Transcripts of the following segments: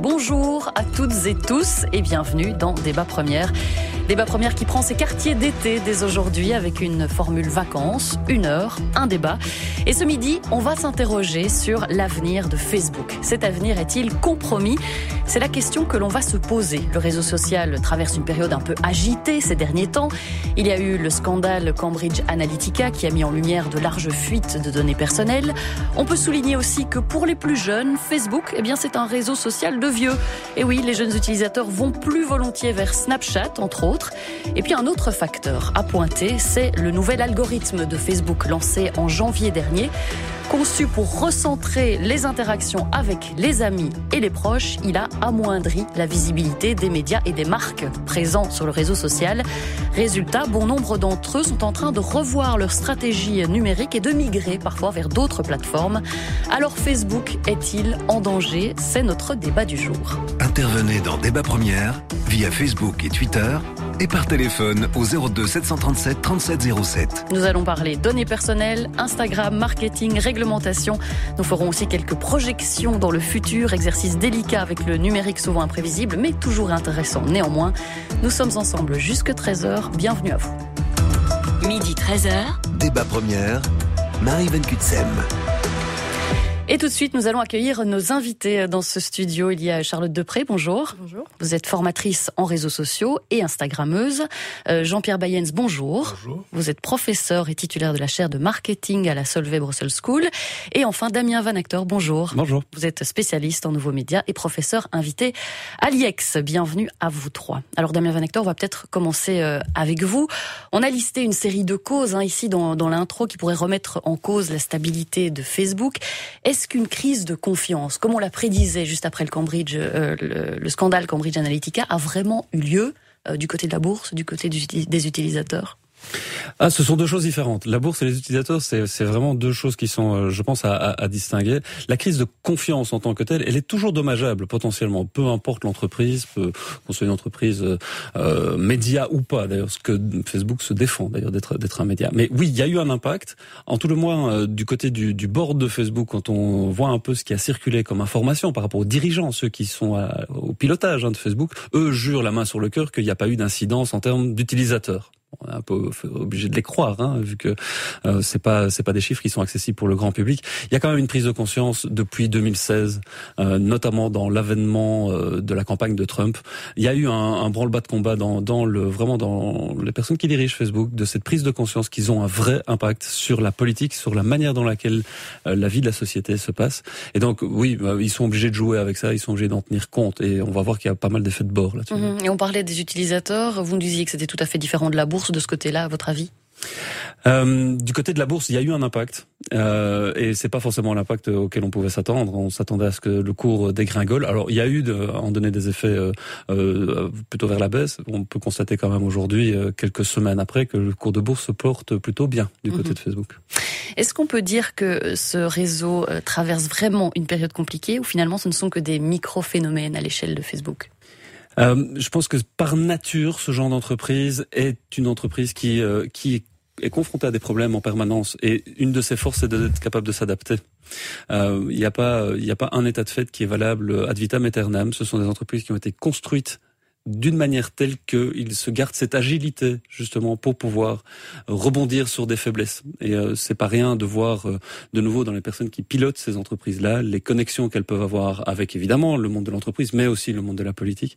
Bonjour à toutes et tous et bienvenue dans Débat Première. Débat Première qui prend ses quartiers d'été dès aujourd'hui avec une formule vacances, une heure, un débat. Et ce midi, on va s'interroger sur l'avenir de Facebook. Cet avenir est-il compromis? C'est la question que l'on va se poser. Le réseau social traverse une période un peu agitée ces derniers temps. Il y a eu le scandale Cambridge Analytica qui a mis en lumière de larges fuites de données personnelles. On peut souligner aussi que pour les plus jeunes, Facebook, eh bien, c'est un réseau social de vieux. Et oui, les jeunes utilisateurs vont plus volontiers vers Snapchat, entre autres. Et puis un autre facteur à pointer, c'est le nouvel algorithme de Facebook lancé en janvier dernier. Conçu pour recentrer les interactions avec les amis et les proches, il a amoindri la visibilité des médias et des marques présents sur le réseau social. Résultat, bon nombre d'entre eux sont en train de revoir leur stratégie numérique et de migrer parfois vers d'autres plateformes. Alors Facebook est-il en danger? C'est notre débat du jour. Intervenez dans Débat Première via Facebook et Twitter et par téléphone au 02 737 3707. Nous allons parler données personnelles, Instagram, marketing, réglementation. Nous ferons aussi quelques projections dans le futur, exercice délicat avec le numérique souvent imprévisible, mais toujours intéressant néanmoins. Nous sommes ensemble jusque 13h. Bienvenue à vous. Midi 13h. Débat Première, Marie Van Kutsem. Et tout de suite, nous allons accueillir nos invités dans ce studio. Il y a Charlotte Depré, bonjour. Bonjour. Vous êtes formatrice en réseaux sociaux et Instagrammeuse. Euh, Jean-Pierre Bayens, bonjour. Bonjour. Vous êtes professeur et titulaire de la chaire de marketing à la Solvay Brussels School. Et enfin, Damien Van Acteur, bonjour. Bonjour. Vous êtes spécialiste en nouveaux médias et professeur invité à l'IEX. Bienvenue à vous trois. Alors Damien Van Acteur, on va peut-être commencer euh, avec vous. On a listé une série de causes hein, ici dans, dans l'intro qui pourraient remettre en cause la stabilité de Facebook. Est-ce qu'une crise de confiance, comme on l'a prédisait juste après le Cambridge, euh, le, le, scandale Cambridge Analytica, a vraiment eu lieu euh, du côté de la bourse, du côté des utilisateurs? Ah, ce sont deux choses différentes. La bourse et les utilisateurs, c'est vraiment deux choses qui sont, euh, je pense, à, à, à, distinguer. La crise de confiance en tant que telle, elle est toujours dommageable potentiellement, peu importe l'entreprise, qu'on soit une entreprise euh, média ou pas. D'ailleurs, ce que Facebook se défend d'ailleurs d'être d'être un média. Mais oui, il y a eu un impact. En tout le moins, euh, du côté du, du board de Facebook, quand on voit un peu ce qui a circulé comme information par rapport aux dirigeants, ceux qui sont à, au pilotage hein, de Facebook, eux jurent la main sur le cœur qu'il n'y a pas eu d'incidence en termes d'utilisateurs on est un peu obligé de les croire, hein, vu que euh, c'est pas c'est pas des chiffres qui sont accessibles pour le grand public. Il y a quand même une prise de conscience depuis 2016, euh, notamment dans l'avènement euh, de la campagne de Trump. Il y a eu un, un branle-bas de combat dans, dans le vraiment dans les personnes qui dirigent Facebook de cette prise de conscience qu'ils ont un vrai impact sur la politique, sur la manière dans laquelle euh, la vie de la société se passe. Et donc oui, bah, ils sont obligés de jouer avec ça, ils sont obligés d'en tenir compte. Et on va voir qu'il y a pas mal d'effets de bord là-dessus. Mmh. Et on parlait des utilisateurs. Vous nous disiez que c'était tout à fait différent de la bourse de ce côté-là, à votre avis euh, du côté de la bourse, il y a eu un impact, euh, et c'est pas forcément l'impact auquel on pouvait s'attendre. On s'attendait à ce que le cours dégringole. Alors, il y a eu, de, en donné des effets euh, euh, plutôt vers la baisse. On peut constater quand même aujourd'hui, quelques semaines après, que le cours de bourse se porte plutôt bien du côté Mhm. de Facebook. Est-ce qu'on peut dire que ce réseau traverse vraiment une période compliquée ou finalement ce ne sont que des micro-phénomènes à l'échelle de Facebook? Euh, je pense que par nature, ce genre d'entreprise est une entreprise qui euh, qui est confrontée à des problèmes en permanence. Et une de ses forces, c'est d'être capable de s'adapter. Euh, Il n'y a pas a pas un état de fait qui est valable ad vitam aeternam. Ce sont des entreprises qui ont été construites d'une manière telle qu'ils se gardent cette agilité justement pour pouvoir rebondir sur des faiblesses. Et euh, c'est pas rien de voir euh, de nouveau dans les personnes qui pilotent ces entreprises-là les connexions qu'elles peuvent avoir avec évidemment le monde de l'entreprise, mais aussi le monde de la politique.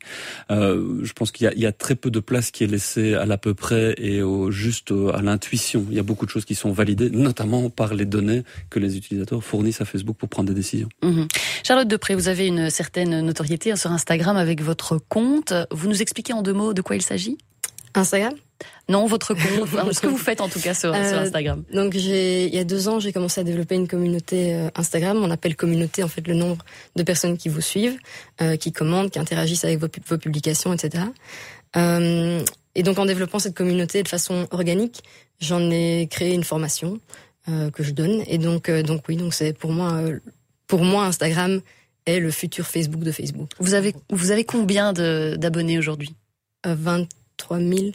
Euh, je pense qu'il y, y, a très peu de place qui est laissée à l'à peu près et au, juste euh, à l'intuition. Il y a beaucoup de choses qui sont validées, notamment par les données que les utilisateurs fournissent à Facebook pour prendre des décisions. Mmh. Charlotte Depré, vous avez une certaine notoriété sur Instagram avec votre compte. Nous expliquez en deux mots de quoi il s'agit? Instagram? Non, votre compte. ce que vous faites en tout cas sur, euh, sur Instagram. Donc il y a deux ans, j'ai commencé à développer une communauté euh, Instagram. On appelle communauté en fait le nombre de personnes qui vous suivent, euh, qui commentent, qui interagissent avec vos, vos publications, etc. Euh, et donc en développant cette communauté de façon organique, j'en ai créé une formation que je donne. Et donc, donc oui, donc c'est pour moi, pour moi Instagram est le futur Facebook de Facebook. Vous avez, vous avez combien d'abonnés aujourd'hui? Euh, 23 000.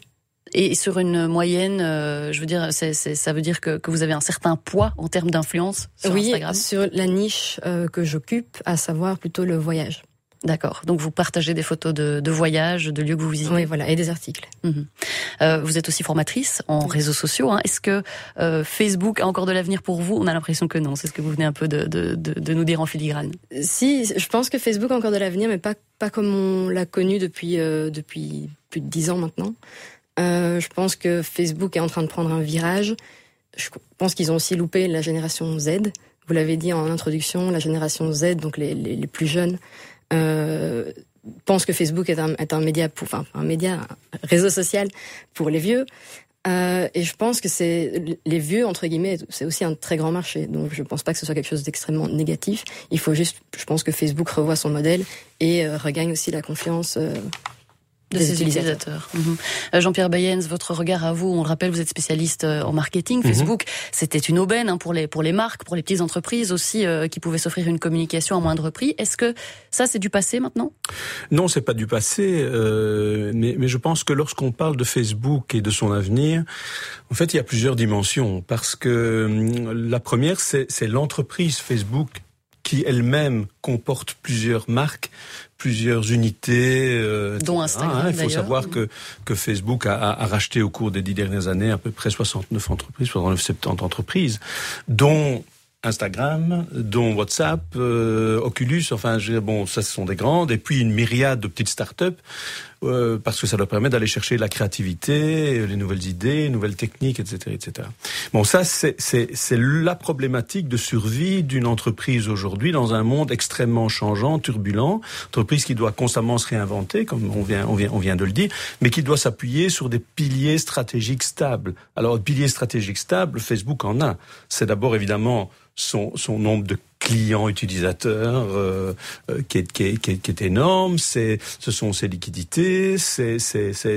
Et sur une moyenne, euh, je veux dire, ça veut dire que, que, vous avez un certain poids en termes d'influence sur oui, Instagram? sur la niche euh, que j'occupe, à savoir plutôt le voyage. D'accord. Donc vous partagez des photos de, de voyages, de lieux que vous visitez? Oui, voilà, et des articles. Mhm. Euh, vous êtes aussi formatrice en réseaux sociaux. Hein. Est-ce que euh, Facebook a encore de l'avenir pour vous? On a l'impression que non. C'est ce que vous venez un peu de, de, de, de, nous dire en filigrane. Si, je pense que Facebook a encore de l'avenir, mais pas pas comme on l'a connu depuis euh, depuis plus de dix ans maintenant. Je pense que Facebook est en train de prendre un virage. Je pense qu'ils ont aussi loupé la génération Z. Vous l'avez dit en introduction, la génération Z, donc les, les, les plus jeunes, euh, pense que Facebook est un, média, pour, un média, réseau social pour les vieux. Euh, et je pense que c'est les vieux entre guillemets, c'est aussi un très grand marché. Donc je pense pas que ce soit quelque chose d'extrêmement négatif. Il faut juste, je pense que Facebook revoit son modèle et euh, regagne aussi la confiance euh, de ses utilisateurs. Mhm. Euh, Jean-Pierre Bayens, votre regard à vous, on le rappelle, vous êtes spécialiste euh, en marketing. Mhm. Facebook, c'était une aubaine hein, pour les pour les marques, pour les petites entreprises aussi euh, qui pouvaient s'offrir une communication à moindre prix. Est-ce que ça c'est du passé maintenant? Non, c'est pas du passé, euh, mais, mais je pense que lorsqu'on parle de Facebook et de son avenir, en fait, il y a plusieurs dimensions parce que hum, la première c'est l'entreprise Facebook qui elle-même comporte plusieurs marques, plusieurs unités. Euh, Dont Instagram. Hein, il faut savoir que, que Facebook a, a, racheté au cours des dix dernières années à peu près 69 entreprises, 69-70 entreprises, dont Instagram, dont WhatsApp, euh, Oculus, enfin, bon, ça ce sont des grandes, et puis une myriade de petites startups, euh, parce que ça leur permet d'aller chercher la créativité, les nouvelles idées, les nouvelles techniques, etc., etc. Bon, ça c'est c'est la problématique de survie d'une entreprise aujourd'hui dans un monde extrêmement changeant, turbulent, entreprise qui doit constamment se réinventer, comme on vient on vient on vient de le dire, mais qui doit s'appuyer sur des piliers stratégiques stables. Alors, piliers stratégiques stables, Facebook en a. C'est d'abord évidemment son, son nombre de clients utilisateurs euh, euh, qui, est, qui, est, qui, est, qui, est, énorme, c'est ce sont ses liquidités, c'est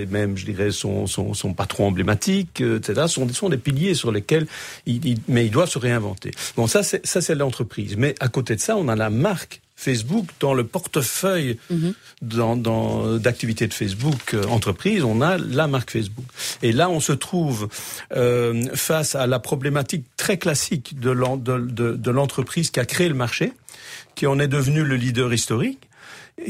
même je dirais son, son, son patron emblématique, euh, etc. Ce sont, sont des piliers sur lesquels il, il, mais il doit se réinventer. Bon ça c'est ça c'est l'entreprise, mais à côté de ça on a la marque Facebook dans le portefeuille mm -hmm. d'activités de Facebook euh, entreprise, on a la marque Facebook. Et là, on se trouve euh, face à la problématique très classique de l'entreprise qui a créé le marché, qui en est devenu le leader historique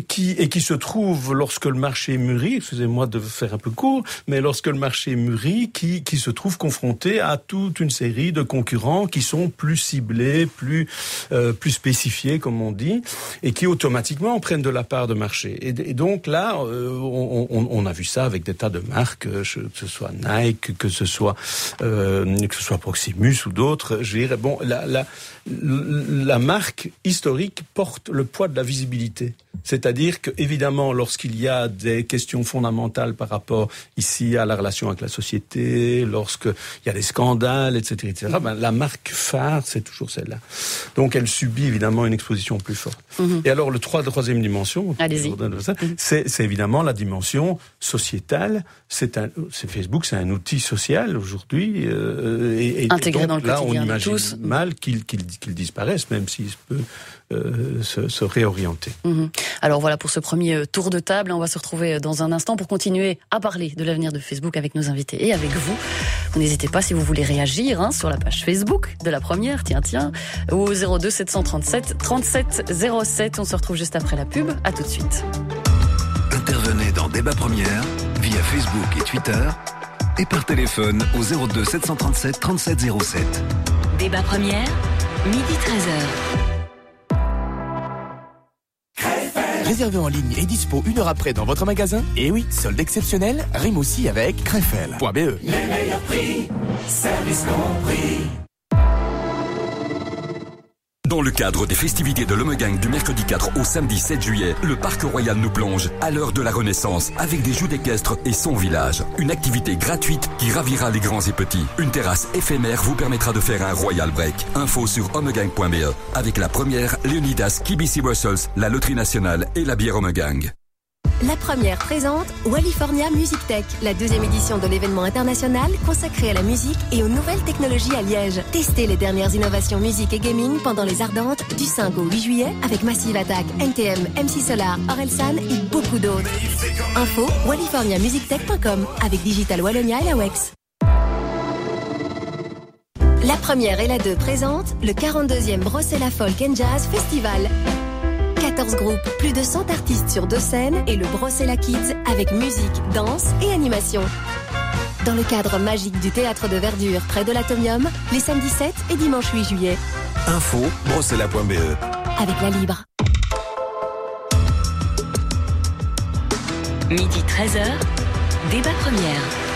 qui, et qui se trouve lorsque le marché mûrit, excusez-moi de faire un peu court, mais lorsque le marché mûrit, qui, qui se trouve confronté à toute une série de concurrents qui sont plus ciblés, plus, euh, plus spécifiés, comme on dit, et qui automatiquement prennent de la part de marché. Et, donc là, euh, on, on, on, a vu ça avec des tas de marques, euh, que ce soit Nike, que ce soit, euh, que ce soit Proximus ou d'autres. Je dirais, bon, la, la, la marque historique porte le poids de la visibilité. C'est-à-dire que, évidemment, lorsqu'il y a des questions fondamentales par rapport ici à la relation avec la société, lorsqu'il y a des scandales, etc., etc., ben, la marque phare, c'est toujours celle-là. Donc, elle subit évidemment une exposition plus forte. Mm -hmm. Et alors, le troisième dimension, c'est évidemment la dimension sociétale. C'est Facebook, c'est un outil social aujourd'hui, euh, et, et, intégré donc, dans le là, on imagine tous. mal qu'il qu qu disparaisse, même s'il peut euh, se, se, réorienter. -hmm. Alors voilà pour ce premier tour de table. On va se retrouver dans un instant pour continuer à parler de l'avenir de Facebook avec nos invités et avec vous. N'hésitez pas si vous voulez réagir hein, sur la page Facebook de la première, tiens tiens, au 02 737 37 07. On se retrouve juste après la pub. À tout de suite. Intervenez dans Débat Première via Facebook et Twitter et par téléphone au 02 737 37 07. Débat Première, midi 13h. Réservé en ligne et dispo une heure après dans votre magasin. Et oui, solde exceptionnel rime aussi avec Crefel.be. Les meilleurs prix, compris. Dans le cadre des festivités de l'Omegang du mercredi 4 au samedi 7 juillet, le Parc Royal nous plonge à l'heure de la Renaissance avec des jeux d'équestre et son village. Une activité gratuite qui ravira les grands et petits. Une terrasse éphémère vous permettra de faire un Royal Break. Info sur omegang.be avec la première Leonidas KBC Brussels, la Loterie Nationale et la bière Omegang. La première présente Wallifornia Music Tech, la deuxième édition de l'événement international consacré à la musique et aux nouvelles technologies à Liège. Testez les dernières innovations musique et gaming pendant les Ardentes du 5 au 8 juillet avec Massive Attack, NTM, MC Solar, Orelsan et beaucoup d'autres. Info walliforniamusictech.com avec Digital Wallonia et la WEX. La première et la deux présentent le 42e Brossella Folk and Jazz Festival. 14 groupes, plus de 100 artistes sur deux scènes et le Brossella Kids avec musique, danse et animation. Dans le cadre magique du théâtre de verdure près de l'Atomium, les samedis 7 et dimanche 8 juillet. Info brossella.be Avec la Libre. Midi 13h, débat première.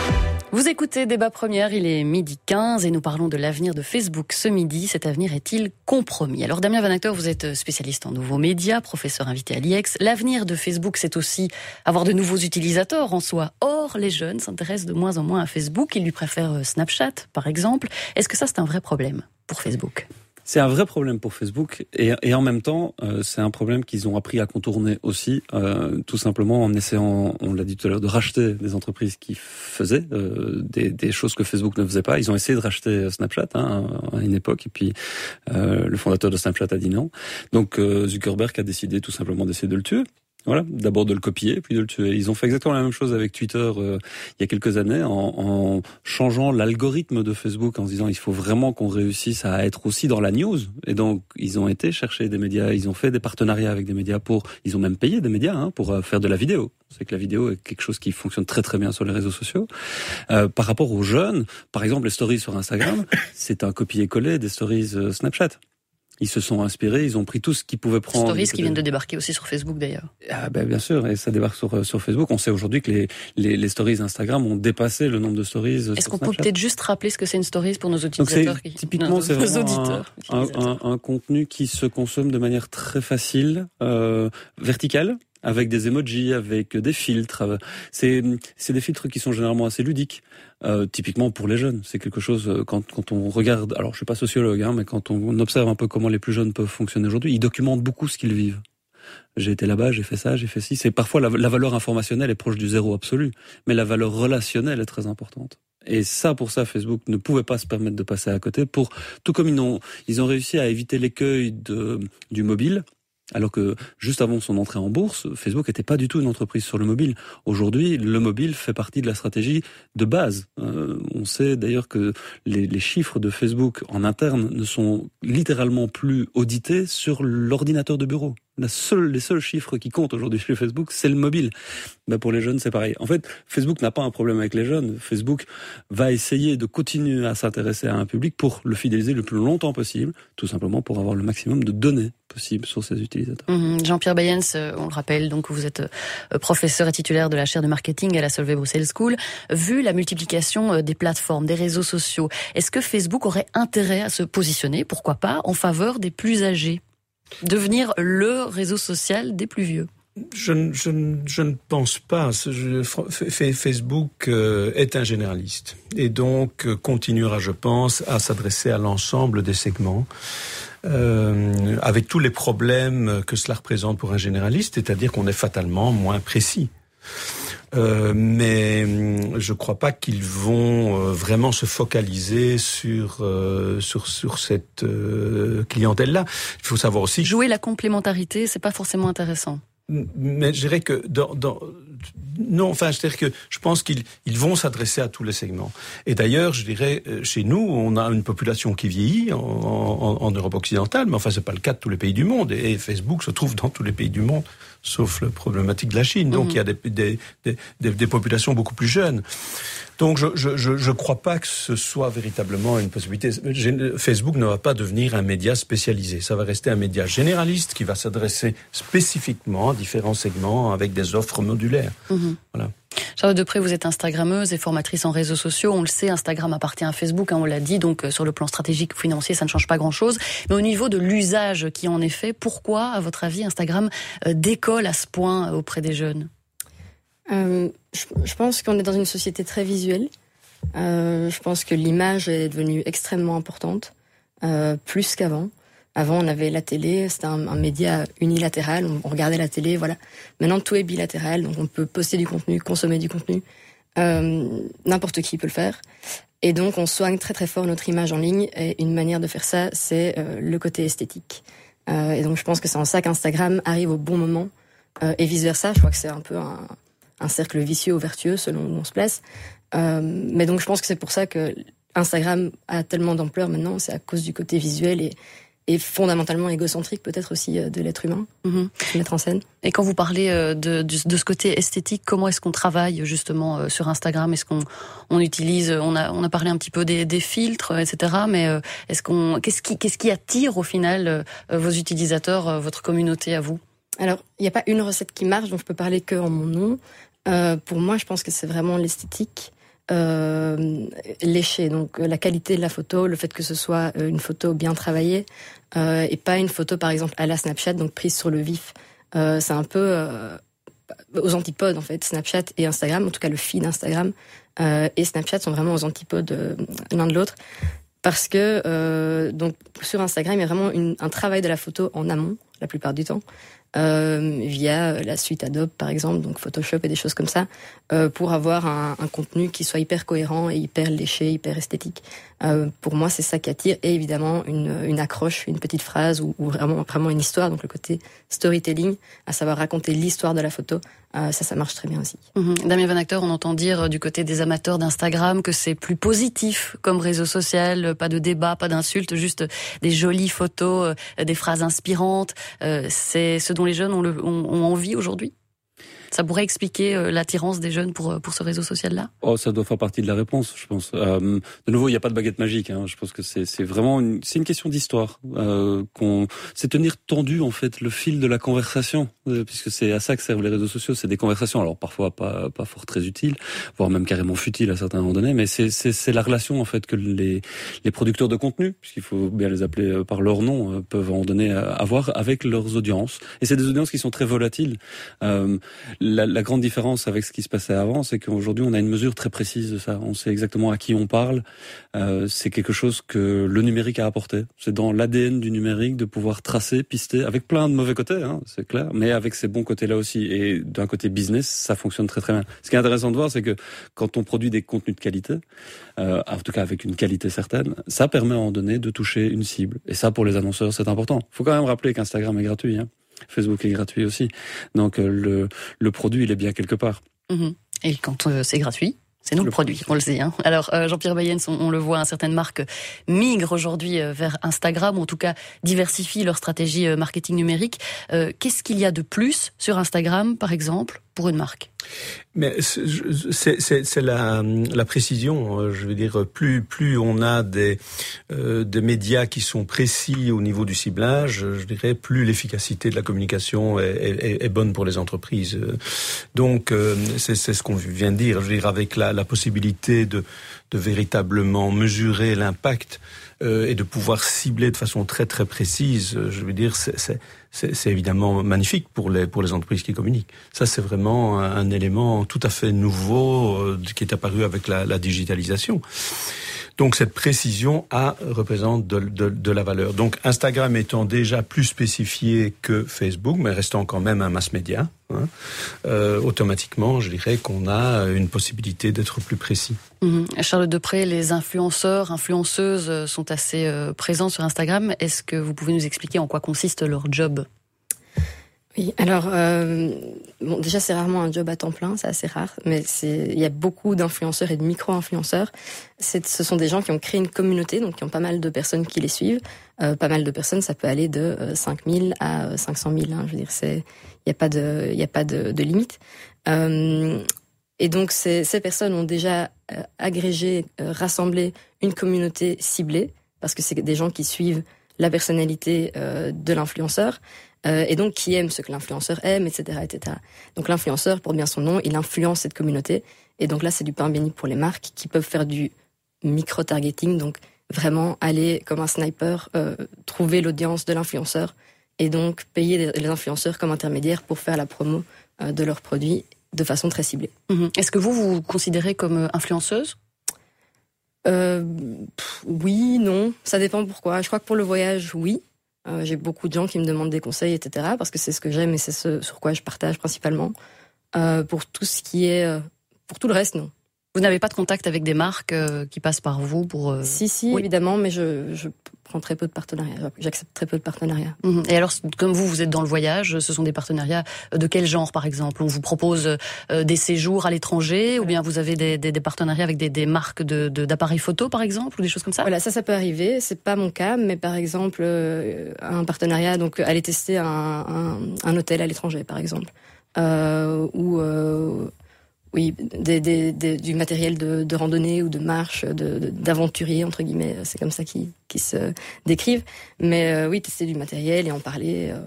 Vous écoutez Débat Première, il est midi 15 et nous parlons de l'avenir de Facebook ce midi. Cet avenir est-il compromis? Alors Damien Van Acteur, vous êtes spécialiste en nouveaux médias, professeur invité à l'IEX. L'avenir de Facebook, c'est aussi avoir de nouveaux utilisateurs en soi. Or, les jeunes s'intéressent de moins en moins à Facebook. Ils lui préfèrent Snapchat, par exemple. Est-ce que ça, c'est un vrai problème pour Facebook? C'est un vrai problème pour Facebook et, et en même temps, euh, c'est un problème qu'ils ont appris à contourner aussi, euh, tout simplement en essayant, on l'a dit tout à l'heure, de racheter des entreprises qui faisaient euh, des, des, choses que Facebook ne faisait pas. Ils ont essayé de racheter Snapchat hein, à une époque et puis euh, le fondateur de Snapchat a dit non. Donc euh, Zuckerberg a décidé tout simplement d'essayer de le tuer. Voilà, d'abord de le copier, puis de le tuer. Ils ont fait exactement la même chose avec Twitter euh, il y a quelques années, en, en changeant l'algorithme de Facebook, en se disant il faut vraiment qu'on réussisse à être aussi dans la news. Et donc ils ont été chercher des médias, ils ont fait des partenariats avec des médias pour, ils ont même payé des médias hein, pour euh, faire de la vidéo. C'est que la vidéo est quelque chose qui fonctionne très très bien sur les réseaux sociaux. Euh, par rapport aux jeunes, par exemple les stories sur Instagram, c'est un copier-coller des stories euh, Snapchat ils se sont inspirés, ils ont pris tout ce qu'ils pouvaient prendre. Stories qui viennent de débarquer aussi sur Facebook d'ailleurs. Ah ben bien sûr, et ça débarque sur, euh, sur Facebook. On sait aujourd'hui que les, les, les, stories Instagram ont dépassé le nombre de stories. Est-ce qu'on peut peut-être juste rappeler ce que c'est une story pour nos utilisateurs qui... Typiquement, c'est vraiment un, un, un, contenu qui se consomme de manière très facile, euh, verticale avec des emojis, avec des filtres. C'est c'est des filtres qui sont généralement assez ludiques. Euh, typiquement pour les jeunes, c'est quelque chose euh, quand quand on regarde. Alors je suis pas sociologue, hein, mais quand on observe un peu comment les plus jeunes peuvent fonctionner aujourd'hui, ils documentent beaucoup ce qu'ils vivent. J'ai été là-bas, j'ai fait ça, j'ai fait ci. C'est parfois la, valeur informationnelle est proche du zéro absolu, mais la valeur relationnelle est très importante. Et ça, pour ça, Facebook ne pouvait pas se permettre de passer à côté. Pour tout comme ils ont, ils ont réussi à éviter l'écueil de du mobile alors que juste avant son entrée en bourse, Facebook n'était pas du tout une entreprise sur le mobile. Aujourd'hui, le mobile fait partie de la stratégie de base. Euh, on sait d'ailleurs que les, les, chiffres de Facebook en interne ne sont littéralement plus audités sur l'ordinateur de bureau. La seule, les seuls chiffres qui comptent aujourd'hui chez Facebook, c'est le mobile. Ben pour les jeunes, c'est pareil. En fait, Facebook n'a pas un problème avec les jeunes. Facebook va essayer de continuer à s'intéresser à un public pour le fidéliser le plus longtemps possible, tout simplement pour avoir le maximum de données possibles sur ses utilisateurs. Mmh. Jean-Pierre Bayens, on le rappelle, donc vous êtes professeur et titulaire de la chaire de marketing à la Solvay Bruxelles School. Vu la multiplication des plateformes, des réseaux sociaux, est-ce que Facebook aurait intérêt à se positionner, pourquoi pas, en faveur des plus âgés? Devenir le réseau social des plus vieux je, je, je, ne pense pas. Facebook est un généraliste et donc continuera, je pense, à s'adresser à l'ensemble des segments. Euh, avec tous les problèmes que cela représente pour un généraliste, c'est-à-dire qu'on est fatalement moins précis. Euh, mais je ne crois pas qu'ils vont euh, vraiment se focaliser sur euh, sur sur cette euh, clientèle-là. Il faut savoir aussi jouer la complémentarité, c'est pas forcément intéressant. Mais je dirais que dans, dans non, enfin, c'est-à-dire que je pense qu'ils ils vont s'adresser à tous les segments. Et d'ailleurs, je dirais, chez nous, on a une population qui vieillit en, en, en Europe occidentale, mais enfin, c'est pas le cas de tous les pays du monde. Et Facebook se trouve dans tous les pays du monde sauf la problématique de la Chine. Donc mmh. il y a des, des, des, des, populations beaucoup plus jeunes. Donc je je, je, je crois pas que ce soit véritablement une possibilité. Facebook ne va pas devenir un média spécialisé. Ça va rester un média généraliste qui va s'adresser spécifiquement à différents segments avec des offres modulaires. Mmh. Voilà. Charlotte Depré, vous êtes Instagrammeuse et formatrice en réseaux sociaux. On le sait, Instagram appartient à Facebook, hein, on l'a dit, donc euh, sur le plan stratégique financier, ça ne change pas grand-chose. Mais au niveau de l'usage qui en est fait, pourquoi, à votre avis, Instagram euh, décolle à ce point euh, auprès des jeunes? Euh, je, pense qu'on est dans une société très visuelle. Euh, je pense que l'image est devenue extrêmement importante, euh, plus qu'avant. Avant, on avait la télé, c'était un, média unilatéral, on, regardait la télé, voilà. Maintenant, tout est bilatéral, donc on peut poster du contenu, consommer du contenu. N'importe qui peut le faire. Et donc, on soigne très très fort notre image en ligne. Et une manière de faire ça, c'est le côté esthétique. Et donc, je pense que c'est en ça qu'Instagram arrive au bon moment. Et vice versa, je crois que c'est un peu un, un, cercle vicieux ou vertueux selon où on se place. Euh, mais donc, je pense que c'est pour ça que Instagram a tellement d'ampleur maintenant. C'est à cause du côté visuel et et fondamentalement égocentrique peut-être aussi de l'être humain, mm mettre en scène. Et quand vous parlez de, de, ce côté esthétique, comment est-ce qu'on travaille justement sur Instagram? Est-ce qu'on on utilise, on a, on a parlé un petit peu des, des filtres, etc. Mais est-ce qu'on, qu'est-ce qui, qu'est-ce qui attire au final vos utilisateurs, votre communauté à vous? Alors, il n'y a pas une recette qui marche, donc je peux parler que en mon nom. Euh, pour moi, je pense que c'est vraiment l'esthétique euh, léché. Donc euh, la qualité de la photo, le fait que ce soit euh, une photo bien travaillée et pas une photo par exemple à la Snapchat, donc prise sur le vif. C'est un peu aux antipodes en fait. Snapchat et Instagram, en tout cas le feed Instagram et Snapchat sont vraiment aux antipodes l'un de l'autre. Parce que donc sur Instagram, il y a vraiment un travail de la photo en amont la plupart du temps, euh, via la suite Adobe par exemple, donc Photoshop et des choses comme ça, euh, pour avoir un, un, contenu qui soit hyper cohérent et hyper léché, hyper esthétique. Euh, pour moi, c'est ça qui attire, et évidemment une, une accroche, une petite phrase ou, ou, vraiment vraiment une histoire, donc le côté storytelling, à savoir raconter l'histoire de la photo. Euh, ça, ça marche très bien aussi. Mmh. Damien Van Acteur, on entend dire euh, du côté des amateurs d'Instagram que c'est plus positif comme réseau social, pas de débat, pas d'insultes, juste des jolies photos, euh, des phrases inspirantes. c'est ce dont les jeunes ont, le, ont, ont envie aujourd'hui? Ça pourrait expliquer euh, l'attirance des jeunes pour, euh, pour ce réseau social-là? Oh, ça doit faire partie de la réponse, je pense. Euh, de nouveau, il n'y a pas de baguette magique. Hein. Je pense que c'est vraiment une, c'est une question d'histoire. Euh, qu'on, c'est tenir tendu en fait le fil de la conversation, puisque c'est à ça que servent les réseaux sociaux. C'est des conversations, alors parfois pas pas fort très utiles, voire même carrément futiles à certains moments donnés. Mais c'est c'est la relation en fait que les les producteurs de contenu, puisqu'il faut bien les appeler par leur nom, peuvent en donner à avoir avec leurs audiences. Et c'est des audiences qui sont très volatiles. La, la, grande différence avec ce qui se passait avant, c'est qu'aujourd'hui, on a une mesure très précise de ça. On sait exactement à qui on parle. Euh, c'est quelque chose que le numérique a apporté. C'est dans l'ADN du numérique de pouvoir tracer, pister, avec plein de mauvais côtés, hein, c'est clair, mais avec ces bons côtés-là aussi. Et d'un côté business, ça fonctionne très très bien. Ce qui est intéressant de voir, c'est que quand on produit des contenus de qualité, euh, en tout cas avec une qualité certaine, ça permet à un moment donné de toucher une cible. Et ça, pour les annonceurs, c'est important. Il faut quand même rappeler qu'Instagram est gratuit. Hein. Facebook est gratuit aussi. Donc euh, le, le produit, il est bien quelque part. Mmh. Et quand euh, c'est gratuit, c'est nous le, produit, on le sait. Hein. Alors euh, Jean-Pierre Bayens, on, on, le voit, hein, certaines marques migrent aujourd'hui euh, vers Instagram, ou en tout cas diversifient leur stratégie euh, marketing numérique. Qu'est-ce qu'il y a de plus sur Instagram, par exemple, pour une marque mais c'est la, la, précision. Euh, je veux dire, plus plus on a des euh, des médias qui sont précis au niveau du ciblage, je dirais, plus l'efficacité de la communication est, est, est, bonne pour les entreprises. Donc euh, c'est ce qu'on vient de dire. Je veux dire, avec la, la possibilité de de véritablement mesurer l'impact euh, et de pouvoir cibler de façon très très précise, je veux dire, c'est évidemment magnifique pour les pour les entreprises qui communiquent. Ça, c'est vraiment un, un, élément tout à fait nouveau euh, qui est apparu avec la, la digitalisation. Donc cette précision a représente de, la valeur. Donc Instagram étant déjà plus spécifié que Facebook, mais restant quand même un mass média, hein, euh, automatiquement, je dirais qu'on a une possibilité d'être plus précis. Mmh. Charlotte Depré, les influenceurs, influenceuses sont assez euh, présents sur Instagram. Est-ce que vous pouvez nous expliquer en quoi consiste leur job? Oui, alors euh, bon, déjà c'est rarement un job à temps plein, c'est assez rare, mais il y a beaucoup d'influenceurs et de micro-influenceurs. Ce sont des gens qui ont créé une communauté, donc qui ont pas mal de personnes qui les suivent. Euh, pas mal de personnes, ça peut aller de euh, 5000 à 500 000. Hein, je veux dire, il y a pas de y a pas de, limite. Euh, et donc ces, ces personnes ont déjà euh, agrégé, euh, rassemblé une communauté ciblée parce que c'est des gens qui suivent la personnalité de l'influenceur euh, et donc qui aime ce que l'influenceur aime, etc., etc. Donc l'influenceur, pour bien son nom, il influence cette communauté. Et donc là, c'est du pain béni pour les marques qui peuvent faire du micro-targeting, donc vraiment aller comme un sniper, euh, trouver l'audience de l'influenceur et donc payer les influenceurs comme intermédiaires pour faire la promo euh, de leurs produits de façon très ciblée. Mmh. Est-ce que vous vous considérez comme influenceuse? Euh, pff, Oui, non, ça dépend pourquoi. Je crois que pour le voyage, oui. Euh, j'ai beaucoup de gens qui me demandent des conseils, etc. Parce que c'est ce que j'aime et c'est ce sur quoi je partage principalement. Euh, pour tout ce qui est, euh, pour tout le reste, non. Vous n'avez pas de contact avec des marques qui passent par vous pour... Si, si, évidemment, mais je, je prends très peu de partenariats. J'accepte très peu de partenariats. Mhm. Et alors, comme vous, vous êtes dans le voyage, ce sont des partenariats de quel genre, par exemple? On vous propose des séjours à l'étranger, ou bien vous avez des, des, des partenariats avec des, des marques d'appareils de, d'appareils photo, par exemple, ou des choses comme ça? Voilà, ça, ça peut arriver. C'est pas mon cas, mais par exemple, un partenariat, donc aller tester un, un, un hôtel à l'étranger, par exemple, euh, ou euh, oui, des, des, des, du matériel de, de, randonnée ou de marche, d'aventurier de, entre guillemets, c'est comme ça qu'ils qui se décrivent. Mais euh, oui, tester du matériel et en parler. Euh,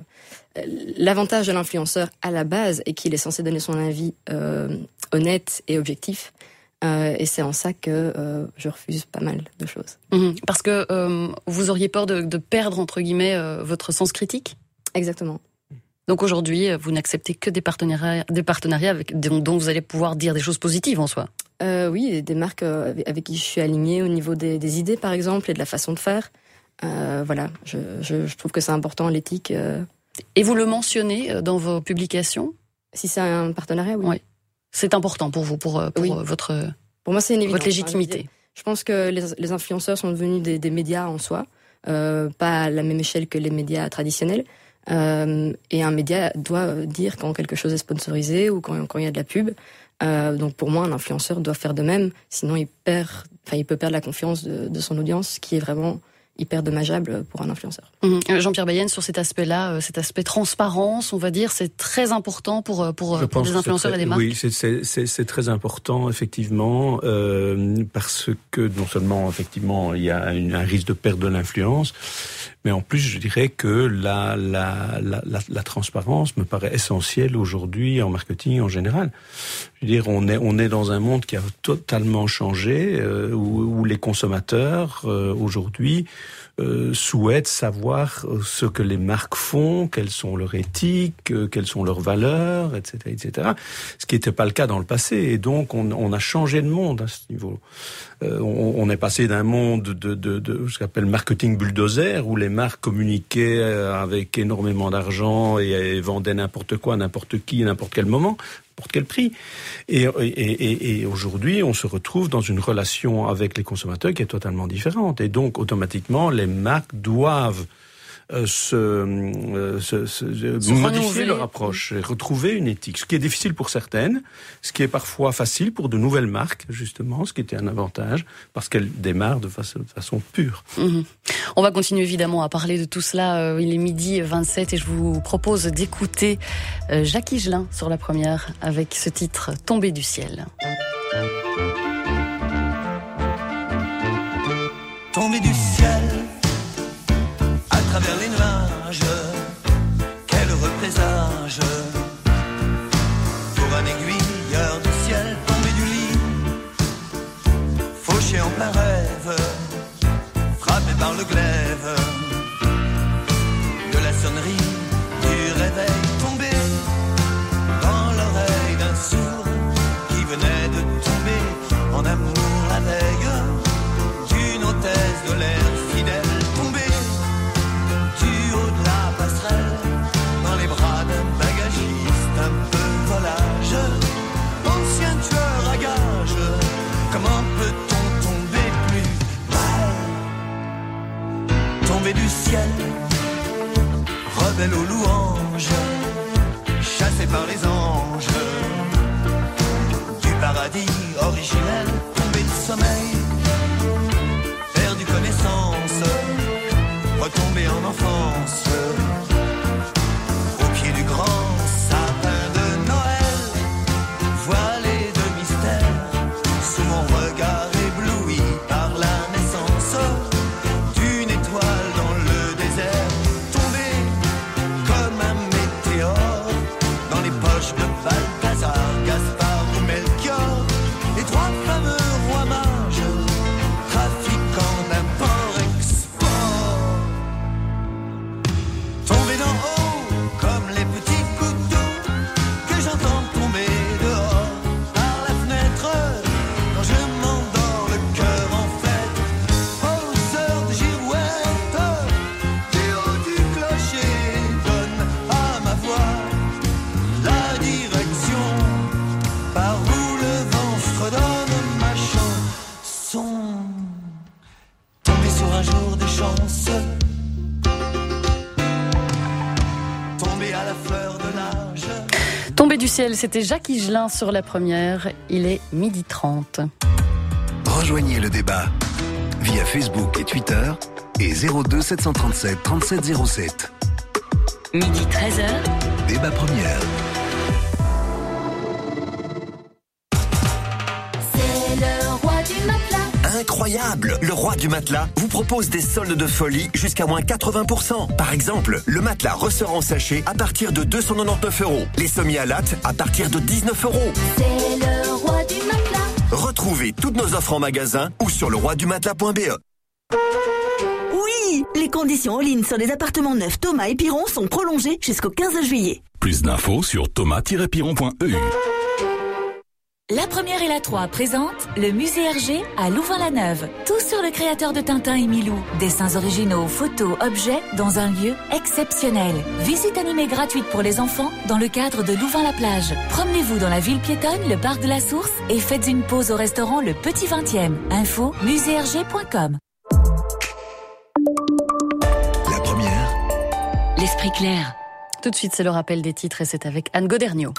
L'avantage de l'influenceur à la base est qu'il est censé donner son avis euh, honnête et objectif. Euh, et c'est en ça que euh, je refuse pas mal de choses. Mmh. Parce que euh, vous auriez peur de, de perdre entre guillemets votre sens critique? Exactement. Donc aujourd'hui, vous n'acceptez que des partenariats, des partenariats avec, dont, vous allez pouvoir dire des choses positives en soi. Euh, oui, des marques avec qui je suis alignée au niveau des, des idées, par exemple, et de la façon de faire. Euh, voilà, je, je, je, trouve que c'est important l'éthique. Euh... Et vous le mentionnez dans vos publications? Si c'est un partenariat, oui. oui. C'est important pour vous, pour, pour oui. votre, pour moi, c'est une votre légitimité. Je pense que les, les influenceurs sont devenus des, des médias en soi, euh, pas à la même échelle que les médias traditionnels. Euh, et un média doit dire quand quelque chose est sponsorisé ou quand, il y a de la pub. Euh, donc pour moi, un influenceur doit faire de même, sinon il perd, enfin il peut perdre la confiance de, de son audience, ce qui est vraiment hyper dommageable pour un influenceur. Mmh. Jean-Pierre Bayenne, sur cet aspect-là, cet aspect transparence, on va dire, c'est très important pour pour, pour les influenceurs très, et les marques. Oui, c'est très important effectivement euh, parce que non seulement effectivement il y a une, un risque de perte de l'influence, mais en plus, je dirais que la, la, la, la, la transparence me paraît essentielle aujourd'hui en marketing en général. Je veux dire, on est, on est dans un monde qui a totalement changé, euh, où, où, les consommateurs, euh, aujourd'hui, euh, souhaitent savoir ce que les marques font, quelles sont leurs éthiques, euh, quelles sont leurs valeurs, etc., etc. Ce qui n'était pas le cas dans le passé. Et donc, on, on a changé de monde à ce niveau. Euh, on, on, est passé d'un monde de, de, de ce qu'on appelle marketing bulldozer, où les marques communiquaient avec énormément d'argent et, et vendaient n'importe quoi, n'importe qui, n'importe quel moment, n'importe quel prix. Et, et, et, et aujourd'hui, on se retrouve dans une relation avec les consommateurs qui est totalement différente. Et donc, automatiquement, les marques doivent euh, se, euh, se, se, se modifier leur approche, et retrouver une éthique. Ce qui est difficile pour certaines, ce qui est parfois facile pour de nouvelles marques, justement, ce qui était un avantage, parce qu'elles démarrent de façon, de façon pure. Mmh. On va continuer évidemment à parler de tout cela. Il est midi 27 et je vous propose d'écouter Jacques Higelin sur la première avec ce titre Tombé du ciel. Tombé du ciel frappé par le glaive du ciel, rebelle aux louanges, chassé par les anges, du paradis originel, tombé de sommeil, perdu connaissance, retombé en enfance, c'était Jacques Higelin sur la première. Il est midi 30. Rejoignez le débat via Facebook et Twitter et 02 737 3707. Midi 13h. Débat première. Incroyable Le roi du matelas vous propose des soldes de folie jusqu'à moins 80%. Par exemple, le matelas ressort en sachet à partir de 299 euros. Les semis à latte à partir de 19 euros. C'est le roi du matelas. Retrouvez toutes nos offres en magasin ou sur leroidumatelas.be. Oui Les conditions all-in sur les appartements neufs Thomas et Piron sont prolongées jusqu'au 15 juillet. Plus d'infos sur thomas-piron.eu. La première et la 3 présentent le musée Hergé à Louvain-la-Neuve. Tout sur le créateur de Tintin et Milou. Dessins originaux, photos, objets dans un lieu exceptionnel. Visite animée gratuite pour les enfants dans le cadre de Louvain-la-Plage. Promenez-vous dans la ville piétonne, le parc de la Source et faites une pause au restaurant Le Petit 20e. Info muséerg.com. La première, L'esprit clair. Tout de suite, c'est le rappel des titres et c'est avec Anne Goderniot.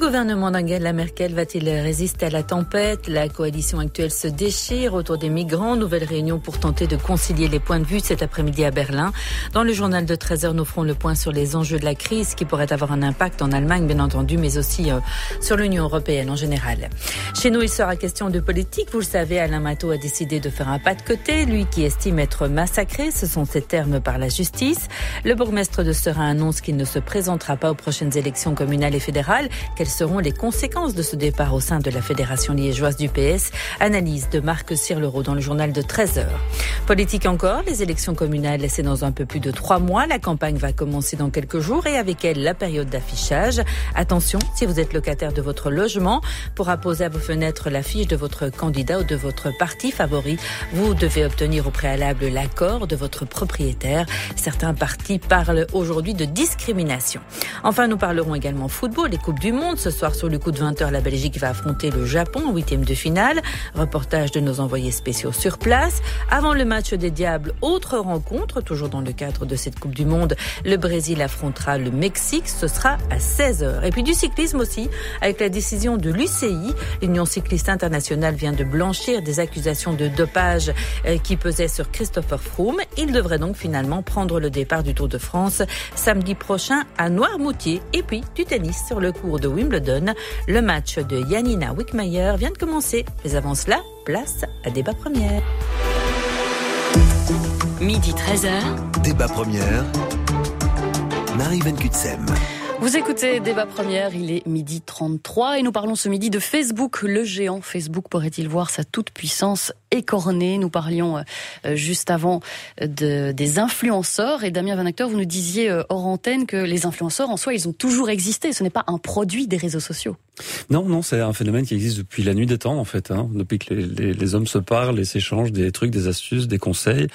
Le gouvernement d'Angela Merkel va-t-il résister à la tempête? La coalition actuelle se déchire autour des migrants. Nouvelle réunion pour tenter de concilier les points de vue cet après-midi à Berlin. Dans le journal de 13h, nous ferons le point sur les enjeux de la crise qui pourraient avoir un impact en Allemagne, bien entendu, mais aussi euh, sur l'Union européenne en général. Chez nous, il sera question de politique. Vous le savez, Alain Matteau a décidé de faire un pas de côté. Lui qui estime être massacré, ce sont ses termes par la justice. Le bourgmestre de Serein annonce qu'il ne se présentera pas aux prochaines élections communales et fédérales. Seront les conséquences de ce départ au sein de la Fédération liégeoise du PS Analyse de Marc Cirlereau dans le journal de 13h. Politique encore, les élections communales, c'est dans un peu plus de trois mois. La campagne va commencer dans quelques jours et avec elle la période d'affichage. Attention, si vous êtes locataire de votre logement, pour apposer à vos fenêtres l'affiche de votre candidat ou de votre parti favori, vous devez obtenir au préalable l'accord de votre propriétaire. Certains partis parlent aujourd'hui de discrimination. Enfin, nous parlerons également football, les Coupes du Monde. Ce soir, sur le coup de 20h, la Belgique va affronter le Japon en huitième de finale. Reportage de nos envoyés spéciaux sur place. Avant le match des Diables, autre rencontre, toujours dans le cadre de cette Coupe du Monde. Le Brésil affrontera le Mexique. Ce sera à 16h. Et puis du cyclisme aussi, avec la décision de l'UCI. L'Union cycliste internationale vient de blanchir des accusations de dopage euh, qui pesaient sur Christopher Froome. Il devrait donc finalement prendre le départ du Tour de France samedi prochain à Noirmoutier. Et puis du tennis sur le cours de Wimbledon. Le match de Yanina Wickmeyer vient de commencer. Mais avant cela, place à débat première. Midi 13h. débat première. Marie Van Kutsem. Vous écoutez Débat Première, il est midi 33 et nous parlons ce midi de Facebook. Le géant Facebook pourrait-il voir sa toute-puissance écornée? Nous parlions euh, juste avant de, des influenceurs et Damien Van Acteur, vous nous disiez euh, hors antenne que les influenceurs en soi, ils ont toujours existé. Ce n'est pas un produit des réseaux sociaux. Non, non, c'est un phénomène qui existe depuis la nuit des temps en fait. Hein, depuis que les, les, les, hommes se parlent et s'échangent des trucs, des astuces, des conseils.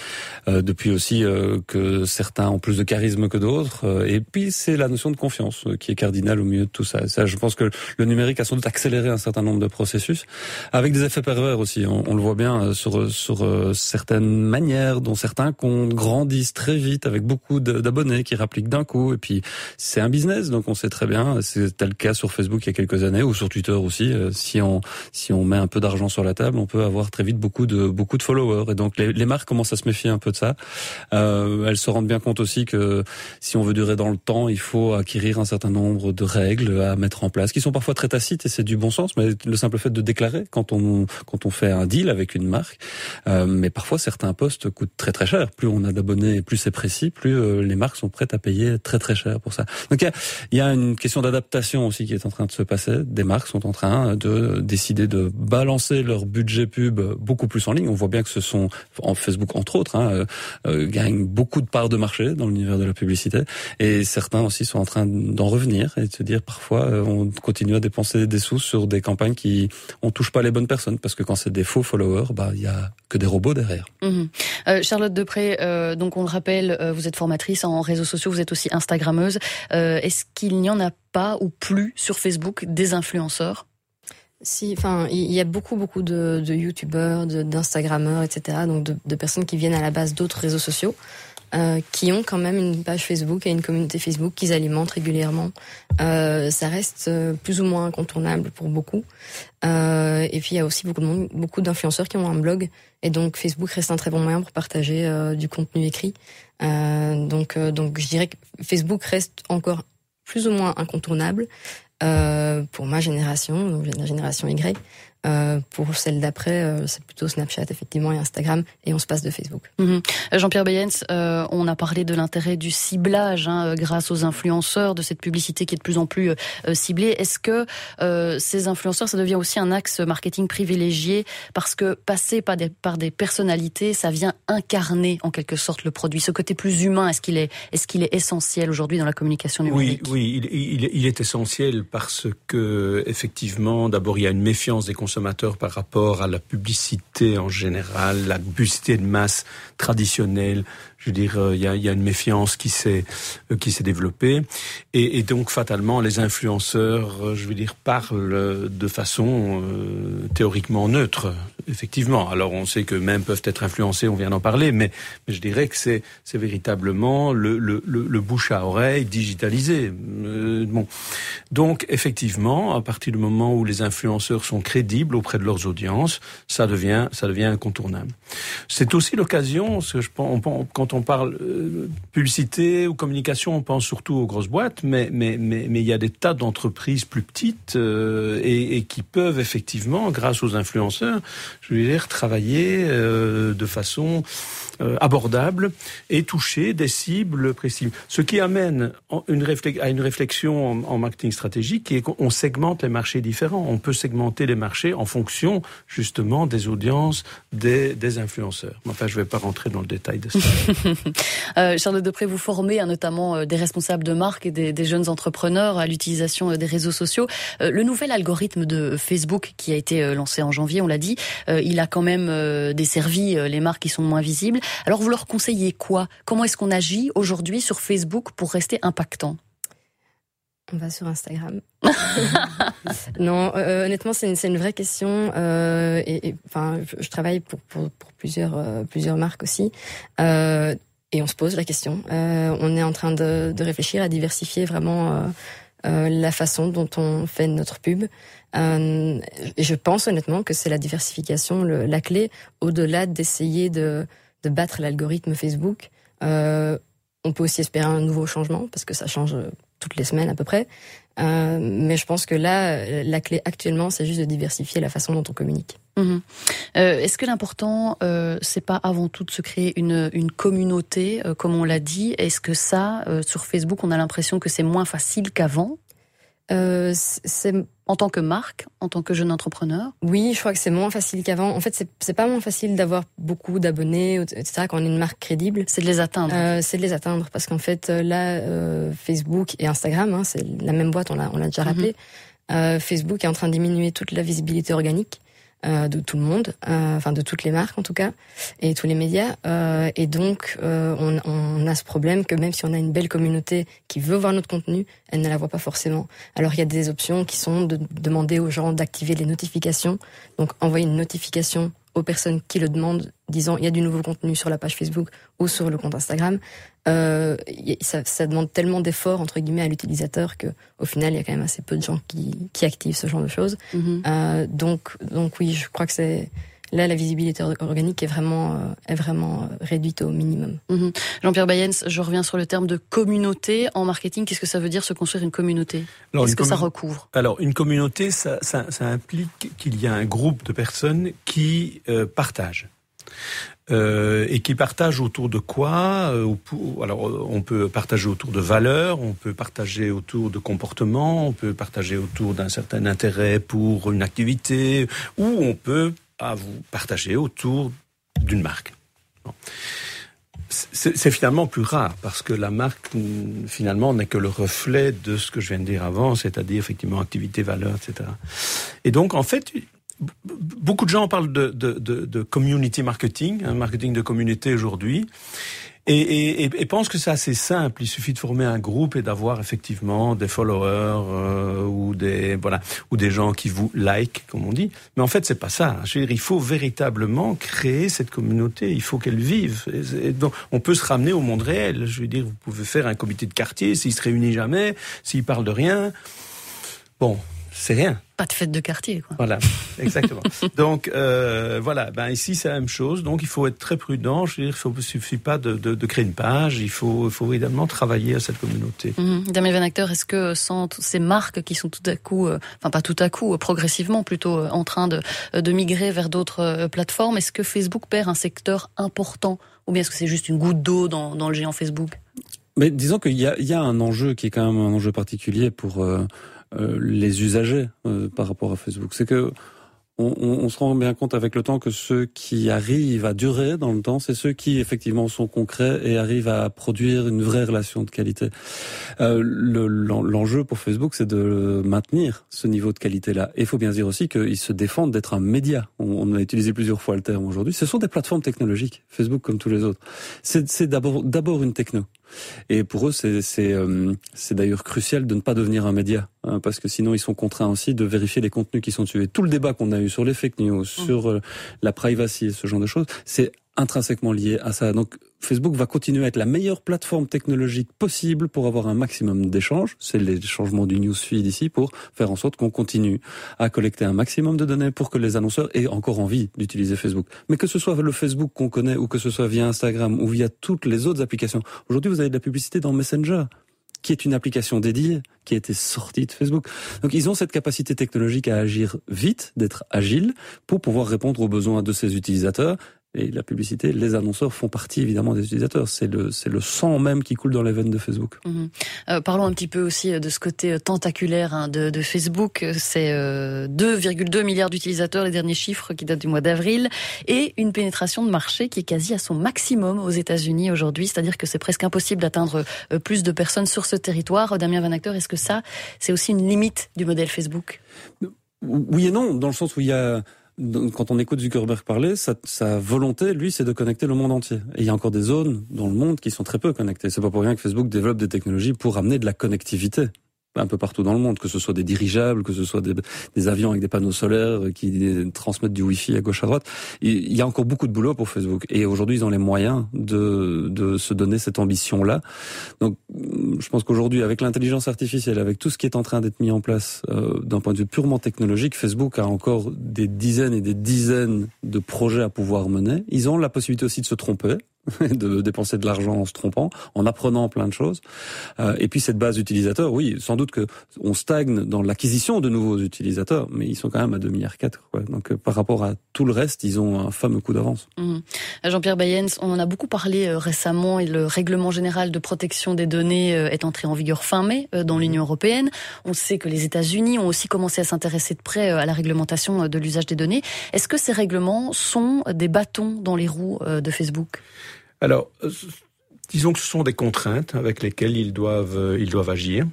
Euh, depuis aussi euh, que certains ont plus de charisme que d'autres. Euh, et puis c'est la notion de confiance euh, qui est cardinale au milieu de tout ça. ça. Je pense que le numérique a sans doute accéléré un certain nombre de processus, avec des effets pervers aussi. On, on le voit bien euh, sur sur euh, certaines manières dont certains comptes grandissent très vite avec beaucoup d'abonnés qui rappliquent d'un coup. Et puis c'est un business, donc on sait très bien. C'était le cas sur Facebook il y a quelques années ou sur Twitter aussi. Euh, si on si on met un peu d'argent sur la table, on peut avoir très vite beaucoup de beaucoup de followers. Et donc les, les marques commencent à se méfier un peu de ça. Euh, elles se rendent bien compte aussi que si on veut durer dans le temps, il faut acquérir un certain nombre de règles à mettre en place, qui sont parfois très tacites et c'est du bon sens. Mais le simple fait de déclarer quand on quand on fait un deal avec une marque, euh, mais parfois certains postes coûtent très très cher. Plus on a d'abonnés, plus c'est précis, plus euh, les marques sont prêtes à payer très très cher pour ça. Donc il y a, y a une question d'adaptation aussi qui est en train de se passer des marques sont en train de décider de balancer leur budget pub beaucoup plus en ligne. On voit bien que ce sont, en Facebook entre autres, hein, euh, gagnent beaucoup de parts de marché dans l'univers de la publicité. Et certains aussi sont en train d'en revenir et de se dire parfois euh, on continue à dépenser des sous sur des campagnes qui on touche pas les bonnes personnes parce que quand c'est des faux followers, bah il y a que des robots derrière. Mmh. Euh, Charlotte Depré, euh, donc on le rappelle, euh, vous êtes formatrice en réseaux sociaux, vous êtes aussi Instagrammeuse. Est-ce qu'il n'y en a pas ou plus sur Facebook des influenceurs si, enfin, il y a beaucoup, beaucoup de, de youtubeurs, d'instagrammeurs, etc. Donc de, personnes qui viennent à la base d'autres réseaux sociaux. euh, qui ont quand même une page Facebook et une communauté Facebook qu'ils alimentent régulièrement. Euh, ça reste euh, plus ou moins incontournable pour beaucoup. Et puis il y a aussi beaucoup de monde, beaucoup d'influenceurs qui ont un blog, et donc Facebook reste un très bon moyen pour partager du contenu écrit. Donc, donc je dirais que Facebook reste encore plus ou moins incontournable pour ma génération, donc la génération Y. Euh, pour celle d'après, euh, c'est plutôt Snapchat effectivement et Instagram, et on se passe de Facebook. Mhm. Euh, Jean-Pierre Bayens, on a parlé de l'intérêt du ciblage hein, grâce aux influenceurs, de cette publicité qui est de plus en plus ciblée. Est-ce que ces influenceurs, ça devient aussi un axe marketing privilégié? Parce que passer par des, par des personnalités, ça vient incarner en quelque sorte le produit. Ce côté plus humain, est-ce qu'il est, est-ce qu'il est essentiel aujourd'hui dans la communication numérique? Oui, oui, il, il, il est essentiel parce que effectivement, d'abord, il y a une méfiance des consommateurs par rapport à la publicité en général, la publicité de masse traditionnelle. Je veux dire, euh, il y, a, y, a, une méfiance qui s'est euh, qui s'est développée, et, et, donc fatalement, les influenceurs, euh, je veux dire, parlent de façon théoriquement neutre. Effectivement. Alors, on sait que même peuvent être influencés, on vient d'en parler, mais, mais, je dirais que c'est c'est véritablement le, le, le, le, bouche à oreille digitalisé. bon, donc effectivement, à partir du moment où les influenceurs sont crédibles auprès de leurs audiences, ça devient, ça devient incontournable. C'est aussi l'occasion, je quand on parle euh, publicité ou communication, on pense surtout aux grosses boîtes, mais mais mais, mais il y a des tas d'entreprises plus petites euh, et, et, qui peuvent effectivement, grâce aux influenceurs, je veux dire, travailler euh, de façon euh, abordable et toucher des cibles précises. Ce qui amène une à une réflexion en, marketing stratégique qui est qu'on segmente les marchés différents. On peut segmenter les marchés en fonction justement des audiences des, des influenceurs. Enfin, je ne vais pas rentrer dans le détail de ça. euh, Charlotte Depré, vous formez hein, notamment euh, des responsables de marque et des, jeunes entrepreneurs à l'utilisation euh, des réseaux sociaux. le nouvel algorithme de Facebook qui a été lancé en janvier, on l'a dit, il a quand même desservi les marques qui sont moins visibles. Alors vous leur conseillez quoi? Comment est-ce qu'on agit aujourd'hui sur Facebook pour rester impactant? On va sur Instagram. non, euh, honnêtement, c'est une, vraie question. Euh, et, enfin, je, travaille pour, plusieurs, euh, marques aussi. Euh, et on se pose la question. Euh, on est en train de, réfléchir à diversifier vraiment la façon dont on fait notre pub. et je pense honnêtement que c'est la diversification la clé, au-delà d'essayer de battre l'algorithme Facebook. Euh, on peut aussi espérer un nouveau changement parce que ça change euh, toutes les semaines à peu près. Euh, mais je pense que là, la clé actuellement, c'est juste de diversifier la façon dont on communique. Mhm. Euh, Est-ce que l'important, euh, c'est pas avant tout de se créer une, une communauté, euh, comme on l'a dit? Est-ce que ça, sur Facebook, on a l'impression que c'est moins facile qu'avant? C'est en tant que marque, en tant que jeune entrepreneur? Oui, je crois que c'est moins facile qu'avant. En fait, c'est pas moins facile d'avoir beaucoup d'abonnés, etc. Quand on est une marque crédible, c'est de les atteindre. Euh, c'est de les atteindre parce qu'en fait, euh, là, euh, Facebook et Instagram, hein, c'est la même boîte, on l'a, on l'a déjà rappelé. Mm-hmm. euh, Facebook est en train de diminuer toute la visibilité organique. Euh, de tout le monde, euh, enfin de toutes les marques en tout cas, et tous les médias. Euh, et donc, on, on, a ce problème que même si on a une belle communauté qui veut voir notre contenu, elle ne la voit pas forcément. Alors il y a des options qui sont de demander aux gens d'activer les notifications, donc envoyer une notification aux personnes qui le demandent, disant il y a du nouveau contenu sur la page Facebook ou sur le compte Instagram, euh, ça, ça, demande tellement d'efforts entre guillemets à l'utilisateur que au final il y a quand même assez peu de gens qui, qui activent ce genre de choses. Mm-hmm. euh, donc donc oui, je crois que c'est là la visibilité organique est vraiment euh, est vraiment euh, réduite au minimum. Mm-hmm. Jean-Pierre Bayens, je reviens sur le terme de communauté en marketing. Qu'est-ce que ça veut dire se construire une communauté? Qu'est-ce que ça recouvre? Alors une communauté, ça, ça, ça implique qu'il y a un groupe de personnes qui euh, partagent. Euh, et qui partagent autour de quoi? Alors, on peut partager autour de valeurs, on peut partager autour de comportements, on peut partager autour d'un certain intérêt pour une activité, ou on peut à vous partager autour d'une marque. C'est finalement plus rare parce que la marque finalement n'est que le reflet de ce que je viens de dire avant, c'est-à-dire effectivement activité, valeur, etc. Et donc en fait, beaucoup de gens parlent de, de, de, community marketing, hein, marketing de communauté aujourd'hui. Et, et, et, pense que c'est assez simple. Il suffit de former un groupe et d'avoir effectivement des followers euh, ou des voilà ou des gens qui vous like, comme on dit. Mais en fait, c'est pas ça. Je veux dire, il faut véritablement créer cette communauté. Il faut qu'elle vive. Et donc, on peut se ramener au monde réel. Je veux dire, vous pouvez faire un comité de quartier s'il se réunit jamais, s'il parle de rien. Bon, c'est rien. Pas de fête de quartier, quoi. Voilà, exactement. donc euh, voilà, ben ici c'est la même chose. Donc il faut être très prudent. Je veux dire, il ne suffit pas de, de, de, créer une page. Il faut, il faut évidemment travailler à cette communauté. Mmh. Damien Van Acteur, est-ce que sans toutes ces marques qui sont tout à coup, euh, enfin pas tout à coup, euh, progressivement plutôt euh, en train de, de migrer vers d'autres plateformes, est-ce que Facebook perd un secteur important, ou bien est-ce que c'est juste une goutte d'eau dans, dans le géant Facebook? Mais disons qu'il y y a un enjeu qui est quand même un enjeu particulier pour euh, les usagers euh, par rapport à Facebook. C'est que on, on, se rend bien compte avec le temps que ceux qui arrivent à durer dans le temps, c'est ceux qui effectivement sont concrets et arrivent à produire une vraie relation de qualité. Euh, L'enjeu pour Facebook, c'est de maintenir ce niveau de qualité-là. Et il faut bien dire aussi qu'ils se défendent d'être un média. On, on, a utilisé plusieurs fois le terme aujourd'hui. Ce sont des plateformes technologiques, Facebook comme tous les autres. C'est d'abord une techno. Et pour eux, c'est euh, d'ailleurs crucial de ne pas devenir un média, hein, parce que sinon ils sont contraints aussi de vérifier les contenus qui sont dessus. Et tout le débat qu'on a eu sur les fake news, mmh. sur euh, la privacy, ce genre de choses, c'est intrinsèquement lié à ça. Donc Facebook va continuer à être la meilleure plateforme technologique possible pour avoir un maximum d'échanges. C'est les changements du newsfeed ici pour faire en sorte qu'on continue à collecter un maximum de données pour que les annonceurs aient encore envie d'utiliser Facebook. Mais que ce soit le Facebook qu'on connaît ou que ce soit via Instagram ou via toutes les autres applications. Aujourd'hui, vous avez de la publicité dans Messenger qui est une application dédiée, qui a été sortie de Facebook. Donc ils ont cette capacité technologique à agir vite, d'être agile, pour pouvoir répondre aux besoins de ces utilisateurs et la publicité, les annonceurs font partie évidemment des utilisateurs. C'est le, c'est le sang même qui coule dans les veines de Facebook. Mhm. Euh, parlons un petit peu aussi euh, de ce côté euh, tentaculaire hein, de, de, Facebook. C'est 2,2 milliards d'utilisateurs, les derniers chiffres qui datent du mois d'avril, et une pénétration de marché qui est quasi à son maximum aux États-Unis aujourd'hui. C'est-à-dire que c'est presque impossible d'atteindre plus de personnes sur ce territoire. Damien Van Acteur, est-ce que ça, c'est aussi une limite du modèle Facebook? Oui et non, dans le sens où il y a quand on écoute Zuckerberg parler, sa, sa volonté, lui, c'est de connecter le monde entier. Et il y a encore des zones dans le monde qui sont très peu connectées. C'est pas pour rien que Facebook développe des technologies pour amener de la connectivité un peu partout dans le monde, que ce soit des dirigeables, que ce soit des, avions avec des panneaux solaires qui transmettent du Wi-Fi à gauche à droite. Il y a encore beaucoup de boulot pour Facebook. Et aujourd'hui, ils ont les moyens de, de se donner cette ambition-là. Donc, je pense qu'aujourd'hui, avec l'intelligence artificielle, avec tout ce qui est en train d'être mis en place euh, d'un point de vue purement technologique, Facebook a encore des dizaines et des dizaines de projets à pouvoir mener. Ils ont la possibilité aussi de se tromper. de dépenser de l'argent en se trompant, en apprenant plein de choses. Euh, et puis cette base d'utilisateurs, oui, sans doute que on stagne dans l'acquisition de nouveaux utilisateurs, mais ils sont quand même à 2 milliards 4. Quoi. Donc euh, par rapport à tout le reste, ils ont un fameux coup d'avance. Mmh. Jean-Pierre Bayens, on en a beaucoup parlé euh, récemment et le règlement général de protection des données est entré en vigueur fin mai dans l'Union européenne. On sait que les États-Unis ont aussi commencé à s'intéresser de près à la réglementation de l'usage des données. Est-ce que ces règlements sont des bâtons dans les roues de Facebook? Alors, euh, disons que ce sont des contraintes avec lesquelles ils doivent, euh, ils doivent agir.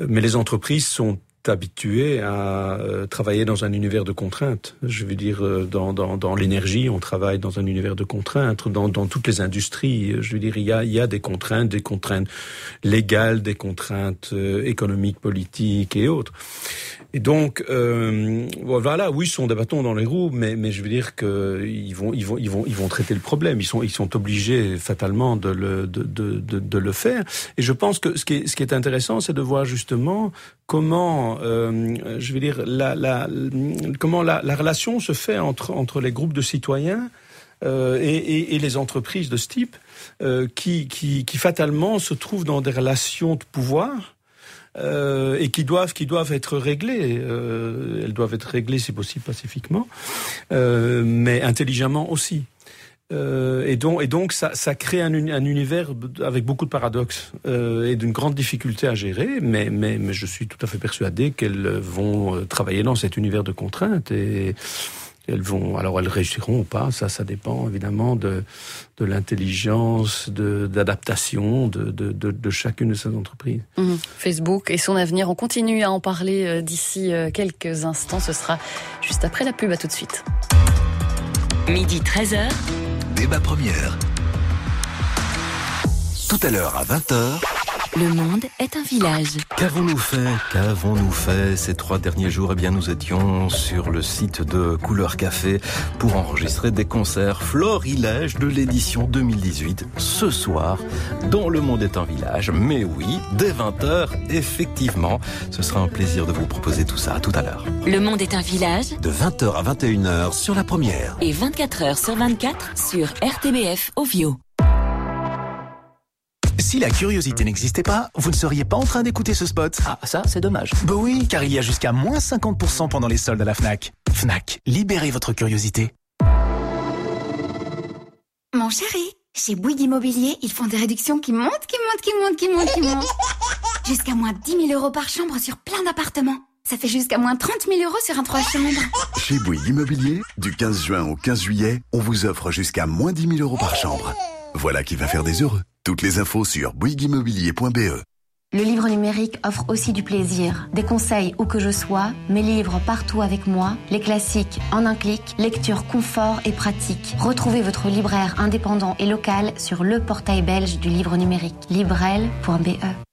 Mais les entreprises sont habitué à euh, travailler dans un univers de contraintes. Je veux dire, euh, dans, dans, dans l'énergie, on travaille dans un univers de contraintes. Dans, dans toutes les industries, je veux dire, il y a, il y a des contraintes, des contraintes légales, des contraintes euh, économiques, politiques et autres. Et donc, euh, voilà, oui, ce sont des bâtons dans les roues, mais, mais je veux dire qu'ils vont, ils vont, ils vont, ils vont traiter le problème. Ils sont, ils sont obligés fatalement de le, de, de, de, le faire. Et je pense que ce qui est, ce qui est intéressant, c'est de voir justement comment, euh, je veux dire, la, comment la, la, relation se fait entre, les groupes de citoyens euh, et, les entreprises de ce type, euh, qui, fatalement se trouvent dans des relations de pouvoir. Et qui doivent qui doivent être réglées. Elles doivent être réglées si possible pacifiquement, mais intelligemment aussi. Euh, et donc, et donc ça, ça crée un, un, univers avec beaucoup de paradoxes euh, et d'une grande difficulté à gérer, mais, mais, mais, je suis tout à fait persuadé qu'elles vont euh, travailler dans cet univers de contraintes et elles vont, alors elles réussiront ou pas, ça, ça dépend évidemment de, de l'intelligence, d'adaptation de, de, de, de, chacune de ces entreprises. Mmh. Facebook et son avenir, on continue à en parler d'ici quelques instants, ce sera juste après la pub, à tout de suite. Midi 13h débat première. Tout à l'heure à 20h, le monde est un village. Qu'avons-nous fait Qu'avons-nous fait ces trois derniers jours? Eh bien, nous étions sur le site de Couleur Café pour enregistrer des concerts florilèges de l'édition 2018 ce soir dans Le monde est un village. Mais oui, dès 20h, effectivement, ce sera un plaisir de vous proposer tout ça. À tout à l'heure. Le monde est un village. De 20h à 21h sur la première. Et 24 h sur 24 sur RTBF Ovio. Si la curiosité n'existait pas, vous ne seriez pas en train d'écouter ce spot. Ah, ça, c'est dommage. Bah oui, car il y a jusqu'à moins 50% pendant les soldes à la FNAC. FNAC, libérez votre curiosité. Mon chéri, chez Bouygues Immobilier, ils font des réductions qui montent, qui montent, qui montent, qui montent, qui montent. Jusqu'à moins 10 000 euros par chambre sur plein d'appartements. Ça fait jusqu'à moins 30 000 euros sur un 3 chambres. Chez Bouygues Immobilier, du 15 juin au 15 juillet, on vous offre jusqu'à moins 10 000 euros par chambre. Voilà qui va faire des heureux. Toutes les infos sur bouygueimmobilier.be. Le livre numérique offre aussi du plaisir, des conseils où que je sois, mes livres partout avec moi, les classiques en un clic, lecture confort et pratique. Retrouvez votre libraire indépendant et local sur le portail belge du livre numérique, librel.be.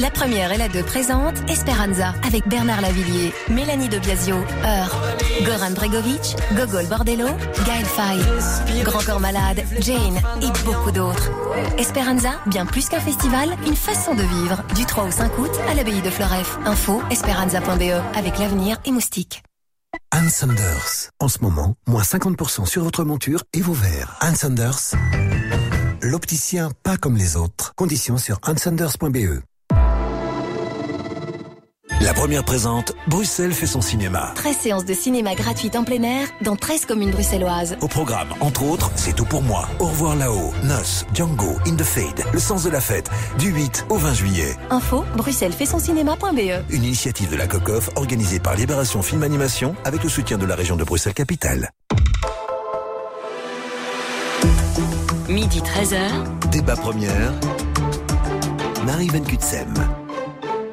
La première et la deux présente Esperanza avec Bernard Lavillier, Mélanie de Biasio, Heure, Goran Bregovic, Gogol Bordello, Gaël Faye, Grand Corps Malade, Jane et beaucoup d'autres. Esperanza, bien plus qu'un festival, une façon de vivre. Du 3 au 5 août à l'abbaye de Fleuref. Info esperanza.be avec l'avenir et moustique. Anne Sanders. En ce moment, moins 50% sur votre monture et vos verres. Anne Sanders. L'opticien pas comme les autres. Conditions sur ansanders.be. La première présente, Bruxelles fait son cinéma. 13 séances de cinéma gratuites en plein air dans 13 communes bruxelloises. Au programme, entre autres, C'est tout pour moi. Au revoir là-haut, Noce, Django, In the Fade, Le sens de la fête, du 8 au 20 juillet. Info, bruxellesfaitsoncinéma.be Une initiative de la COCOF organisée par Libération Film Animation avec le soutien de la région de Bruxelles-Capitale. Midi 13h. Débat première. Marie Van Kutsem.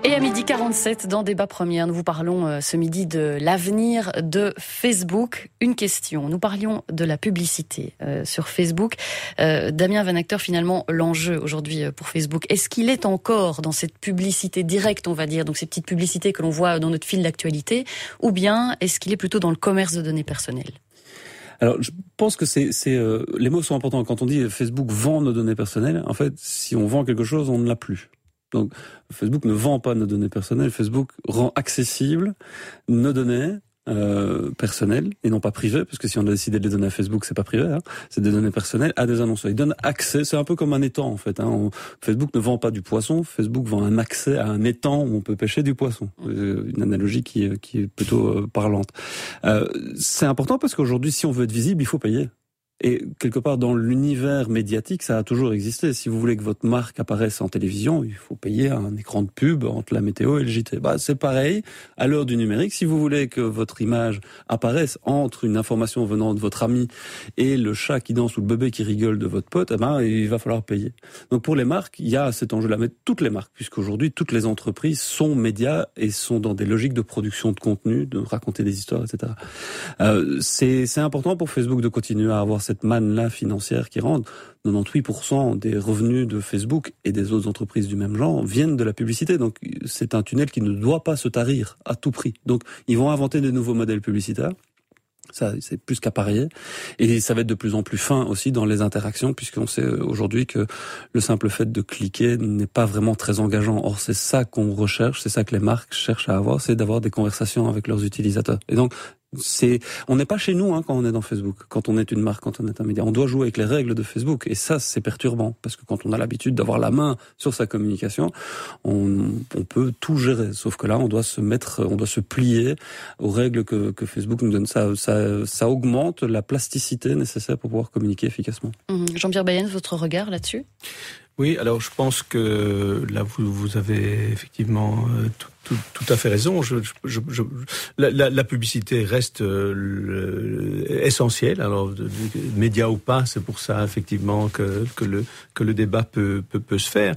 Et à midi 47, dans Débat Première, nous vous parlons euh, ce midi de l'avenir de Facebook. Une question. Nous parlions de la publicité euh, sur Facebook. Euh, Damien Van Acteur, finalement, l'enjeu aujourd'hui euh, pour Facebook, est-ce qu'il est encore dans cette publicité directe, on va dire, donc ces petites publicités que l'on voit dans notre fil d'actualité, ou bien est-ce qu'il est plutôt dans le commerce de données personnelles? Alors, je pense que c'est, euh, les mots sont importants. Quand on dit Facebook vend nos données personnelles, en fait, si on vend quelque chose, on ne l'a plus. Donc, Facebook ne vend pas nos données personnelles. Facebook rend accessible nos données euh, personnelles et non pas privées, parce que si on a décidé de les donner à Facebook, c'est pas privé, hein, c'est des données personnelles à des annonceurs. Ils donnent accès, c'est un peu comme un étang en fait. Hein. On- Facebook ne vend pas du poisson, Facebook vend un accès à un étang où on peut pêcher du poisson. Euh, une analogie qui, est- qui est plutôt euh, parlante. Euh, c'est important parce qu'aujourd'hui, si on veut être visible, il faut payer. Et quelque part dans l'univers médiatique, ça a toujours existé. Si vous voulez que votre marque apparaisse en télévision, il faut payer un écran de pub entre la météo et le JT. Bah, c'est pareil à l'heure du numérique. Si vous voulez que votre image apparaisse entre une information venant de votre ami et le chat qui danse ou le bébé qui rigole de votre pote, eh ben, il va falloir payer. Donc pour les marques, il y a cet enjeu-là. Mais toutes les marques, puisqu'aujourd'hui toutes les entreprises sont médias et sont dans des logiques de production de contenu, de raconter des histoires, etc. Euh, c'est important pour Facebook de continuer à avoir cette manne-là financière qui rentre. 98% des revenus de Facebook et des autres entreprises du même genre viennent de la publicité. Donc c'est un tunnel qui ne doit pas se tarir à tout prix. Donc ils vont inventer des nouveaux modèles publicitaires. Ça, c'est plus qu'à parier. Et ça va être de plus en plus fin aussi dans les interactions, puisqu'on sait aujourd'hui que le simple fait de cliquer n'est pas vraiment très engageant. Or, c'est ça qu'on recherche, c'est ça que les marques cherchent à avoir, c'est d'avoir des conversations avec leurs utilisateurs. Et donc, c'est, on n'est pas chez nous hein, quand on est dans Facebook, quand on est une marque, quand on est un média. On doit jouer avec les règles de Facebook, et ça, c'est perturbant, parce que quand on a l'habitude d'avoir la main sur sa communication, on, on peut tout gérer. Sauf que là, on doit se mettre, on doit se plier aux règles que, que Facebook nous donne. Ça, ça, ça augmente la plasticité nécessaire pour pouvoir communiquer efficacement. Hum, Jean-Pierre Bayenne, votre regard là-dessus? Oui, alors je pense que là, vous, vous avez effectivement euh, tout, tout, tout, à fait raison. La, publicité reste euh, essentielle. Alors, médias ou pas, c'est pour ça effectivement que, que, le, que le débat peut, peut, se faire.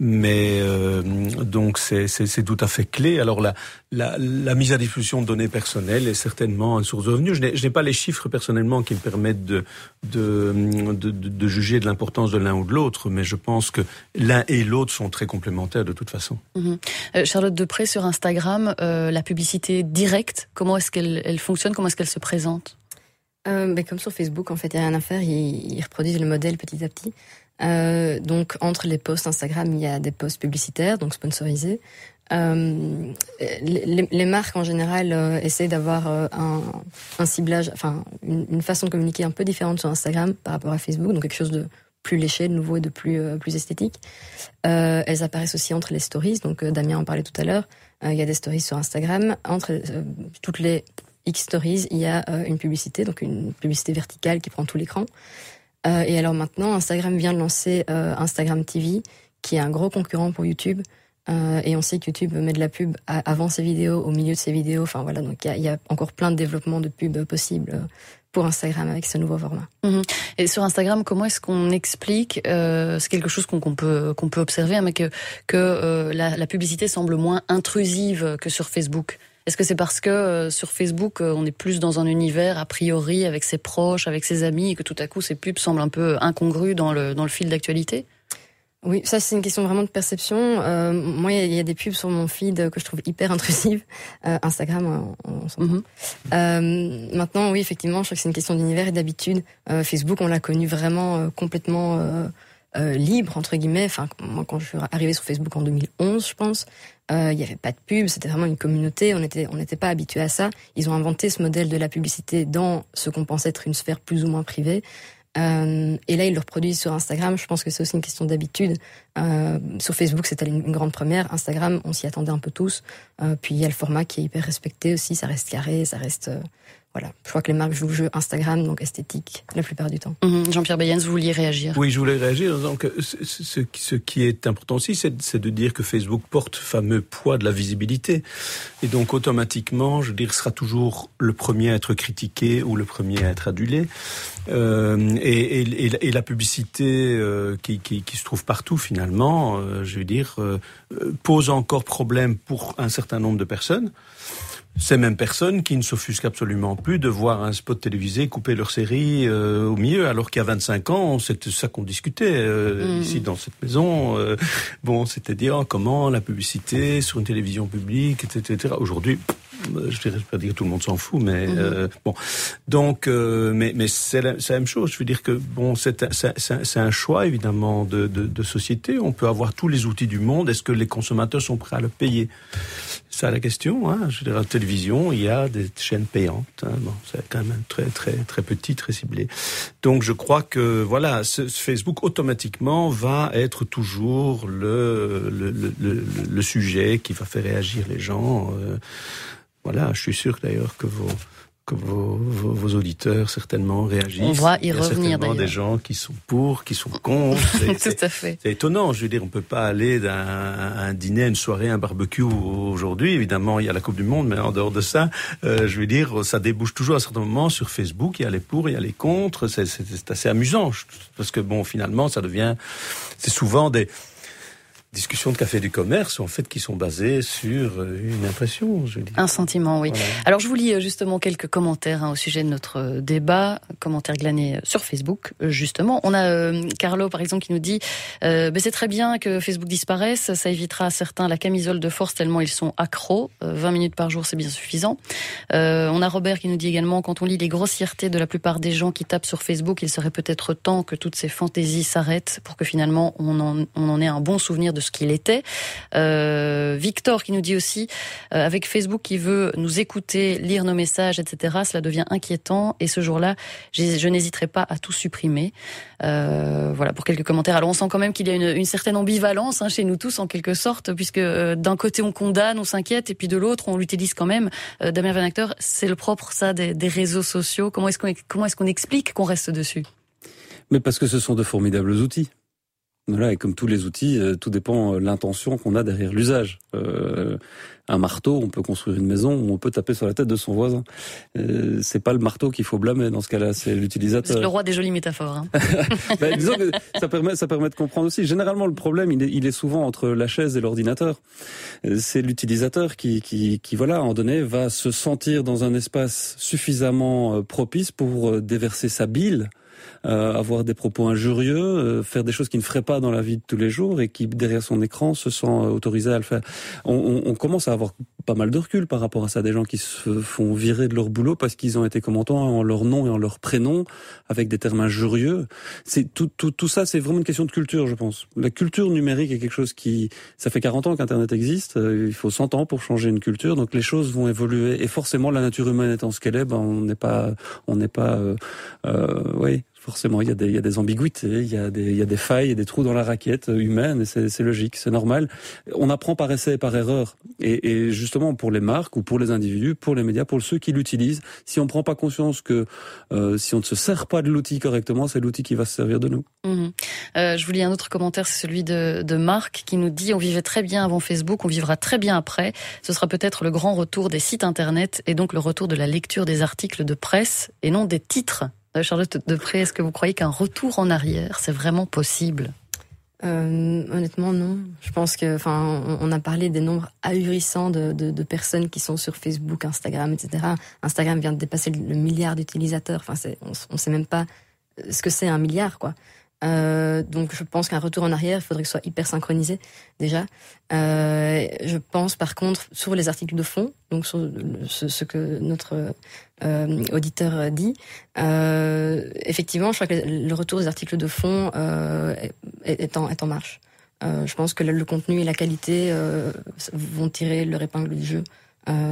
Mais euh, donc c'est tout à fait clé. Alors la, la, mise à disposition de données personnelles est certainement une source de revenus. Je n'ai pas les chiffres personnellement qui me permettent de, de, de, juger de l'importance de l'un ou de l'autre, mais je pense que l'un et l'autre sont très complémentaires de toute façon. Mm -hmm. Charlotte Depré, sur Instagram, euh, la publicité directe, comment est-ce qu'elle elle fonctionne? Comment est-ce qu'elle se présente? Euh, ben, Comme sur Facebook, en fait, il n'y a rien à faire. Ils, reproduisent le modèle petit à petit. Euh, donc, entre les posts Instagram, il y a des posts publicitaires, donc sponsorisés. Les, marques en général essaient d'avoir un, un, ciblage, enfin une, une, façon de communiquer un peu différente sur Instagram par rapport à Facebook, donc quelque chose de plus léché, de nouveau et de plus euh, plus esthétique. elles apparaissent aussi entre les stories, donc Damien en parlait tout à l'heure. il y a des stories sur Instagram. Entre toutes les X stories, il y a une publicité, donc une publicité verticale qui prend tout l'écran. et alors maintenant, Instagram vient de lancer Instagram TV, qui est un gros concurrent pour YouTube. Euh, et on sait que YouTube met de la pub avant ses vidéos, au milieu de ses vidéos. Enfin voilà, donc il y, y a, encore plein de développements de pub possibles pour Instagram avec ce nouveau format. Mmh. Et sur Instagram, comment est-ce qu'on explique euh, C'est quelque chose qu'on qu peut qu'on peut observer, hein, mais que que euh, la, la, publicité semble moins intrusive que sur Facebook? Est-ce que c'est parce que euh, sur Facebook, euh, on est plus dans un univers a priori avec ses proches, avec ses amis, et que tout à coup ces pubs semblent un peu incongrues dans le dans le fil d'actualité? Oui, ça c'est une question vraiment de perception. Euh, moi, il y, y, a des pubs sur mon feed que je trouve hyper intrusives. Euh, Instagram, on, on s'entend. Mm -hmm. euh, maintenant, oui, effectivement, je crois que c'est une question d'univers et d'habitude. Euh, Facebook, on l'a connu vraiment euh, complètement euh, libre entre guillemets. Enfin, moi, quand je suis arrivée sur Facebook en 2011, je pense, il n'y avait pas de pub. C'était vraiment une communauté. On était, on n'était pas habitué à ça. Ils ont inventé ce modèle de la publicité dans ce qu'on pensait être une sphère plus ou moins privée. Euh, et là, ils le reproduisent sur Instagram. Je pense que c'est aussi une question d'habitude. Euh, sur Facebook, c'était une grande première. Instagram, on s'y attendait un peu tous. Euh, puis il y a le format qui est hyper respecté aussi. Ça reste carré, ça reste euh, voilà, je crois que les marques jouent le jeu Instagram, donc esthétique, la plupart du temps. Mmh. Jean-Pierre Bayens, vous vouliez réagir Oui, je voulais réagir. Donc, ce, ce qui est important aussi, c'est de dire que Facebook porte le fameux poids de la visibilité. Et donc, automatiquement, je veux dire, sera toujours le premier à être critiqué ou le premier à être adulé. Euh, et, et, et, la publicité euh, qui, qui, qui, se trouve partout, finalement, euh, je veux dire, euh, pose encore problème pour un certain nombre de personnes ces mêmes personnes qui ne s'offusquent absolument plus de voir un spot télévisé couper leur série euh, au milieu, alors qu'il y a 25 ans, c'était ça qu'on discutait euh, mmh. ici dans cette maison. Euh, bon, c'était dire comment la publicité sur une télévision publique, etc. Aujourd'hui, je dirais pas dire tout le monde s'en fout, mais mmh. euh, bon. Donc, euh, mais mais c'est la, la, même chose. Je veux dire que bon, c'est un choix évidemment de, de, de société. On peut avoir tous les outils du monde. Est-ce que les consommateurs sont prêts à le payer? Ça la question. Hein. Je à la télévision, il y a des chaînes payantes. Hein. Bon, c'est quand même très très très petit, très ciblé. Donc je crois que voilà, ce, ce Facebook automatiquement va être toujours le le, le, le, le sujet qui va faire réagir les gens. Euh, voilà, je suis sûr d'ailleurs que vos que vos, vos, vos, auditeurs certainement réagissent. On va y, y revenir d'ailleurs. des gens qui sont pour, qui sont contre. Tout à fait. C'est étonnant. Je veux dire, on peut pas aller d'un un dîner, une soirée, un barbecue aujourd'hui. Évidemment, il y a la Coupe du Monde, mais en dehors de ça, euh, je veux dire, ça débouche toujours à certains moments sur Facebook. Il y a les pour, il y a les contre. C'est assez amusant parce que bon, finalement, ça devient, c'est souvent des discussions de café du commerce, en fait, qui sont basées sur euh, une impression, je dis. Un sentiment, oui. Voilà. Alors, je vous lis euh, justement quelques commentaires hein, au sujet de notre euh, débat, commentaires glanés sur Facebook, justement. On a euh, Carlo, par exemple, qui nous dit euh, ben, c'est très bien que Facebook disparaisse, ça évitera à certains la camisole de force tellement ils sont accros. Euh, 20 minutes par jour, c'est bien suffisant. on a Robert qui nous dit également quand on lit les grossièretés de la plupart des gens qui tapent sur Facebook, il serait peut-être temps que toutes ces fantaisies s'arrêtent pour que finalement on en, on en ait un bon souvenir de ce qu'il était. Euh, Victor qui nous dit aussi, euh, avec Facebook qui veut nous écouter, lire nos messages, etc., cela devient inquiétant et ce jour-là, je n'hésiterai pas à tout supprimer. Euh, voilà pour quelques commentaires. Alors on sent quand même qu'il y a une, certaine ambivalence hein, chez nous tous en quelque sorte, puisque d'un côté on condamne, on s'inquiète, et puis de l'autre on l'utilise quand même. Damien Van Acteur, c'est le propre ça des, des réseaux sociaux. Comment est-ce qu'on comment est-ce qu'on explique qu'on reste dessus? Mais parce que ce sont de formidables outils. Voilà, et comme tous les outils, euh, tout dépend de l'intention qu'on a derrière l'usage. Euh, un marteau, on peut construire une maison, on peut taper sur la tête de son voisin. Euh, c'est pas le marteau qu'il faut blâmer dans ce cas-là, c'est l'utilisateur. C'est le roi des jolies métaphores. Hein. ben, disons que ça permet, ça permet de comprendre aussi. Généralement, le problème, il est, il est souvent entre la chaise et l'ordinateur. Euh, c'est l'utilisateur qui, qui, qui, voilà, en donné, va se sentir dans un espace suffisamment euh, propice pour déverser sa bile euh, avoir des propos injurieux, euh, faire des choses qu'il ne ferait pas dans la vie de tous les jours et qui derrière son écran se sent euh, autorisé à le faire. On, on, on, commence à avoir pas mal de recul par rapport à ça, des gens qui se font virer de leur boulot parce qu'ils ont été commentants en leur nom et en leur prénom avec des termes injurieux. C'est tout, tout, tout ça, c'est vraiment une question de culture, je pense. La culture numérique est quelque chose qui, ça fait 40 ans qu'Internet existe. Il faut 100 ans pour changer une culture, donc les choses vont évoluer et forcément la nature humaine étant ce qu'elle est, ben on n'est pas, on n'est pas, euh, euh, oui, forcément, il y, a des, il y a des ambiguïtés, il y a des, il y a des failles, il y a des trous dans la raquette humaine, et c'est logique, c'est normal. On apprend par essai et par erreur. Et, et, justement, pour les marques ou pour les individus, pour les médias, pour ceux qui l'utilisent, si on ne prend pas conscience que euh, si on ne se sert pas de l'outil correctement, c'est l'outil qui va se servir de nous. Mmh. Euh, je vous lis un autre commentaire, c'est celui de, de Marc qui nous dit on vivait très bien avant Facebook, on vivra très bien après. Ce sera peut-être le grand retour des sites internet et donc le retour de la lecture des articles de presse et non des titres Charlotte Depré, est-ce que vous croyez qu'un retour en arrière, c'est vraiment possible? Euh, honnêtement, non. Je pense que, on, a parlé des nombres ahurissants de, personnes qui sont sur Facebook, Instagram, etc. Instagram vient de dépasser le, milliard d'utilisateurs. On, on sait même pas ce que c'est un milliard, quoi. Euh, donc je pense qu'un retour en arrière, il faudrait que ce soit hyper synchronisé déjà. Euh, je pense par contre sur les articles de fond, donc sur ce, que notre euh, auditeur dit, euh, effectivement, je crois que le retour des articles de fond euh, est, est, en, est en marche. Je pense que le, le, contenu et la qualité vont tirer leur épingle du jeu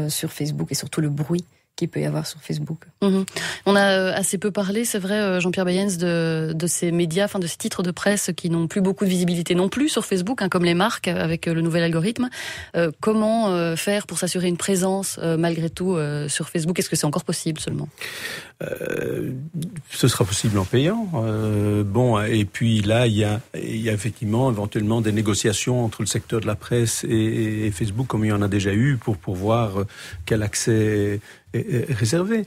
sur Facebook et surtout le bruit qu'il peut y avoir sur Facebook. Mmh. On a euh, assez peu parlé, c'est vrai, euh, Jean-Pierre Bayens, de, de, ces médias, enfin de ces titres de presse qui n'ont plus beaucoup de visibilité non plus sur Facebook, hein, comme les marques avec euh, le nouvel algorithme. Euh, comment euh, faire pour s'assurer une présence euh, malgré tout sur Facebook? Est-ce que c'est encore possible seulement? Ce sera possible en payant. bon, et puis là, il y, a, il y a effectivement éventuellement des négociations entre le secteur de la presse et, et Facebook, comme il y en a déjà eu, pour, pour voir quel accès réservé.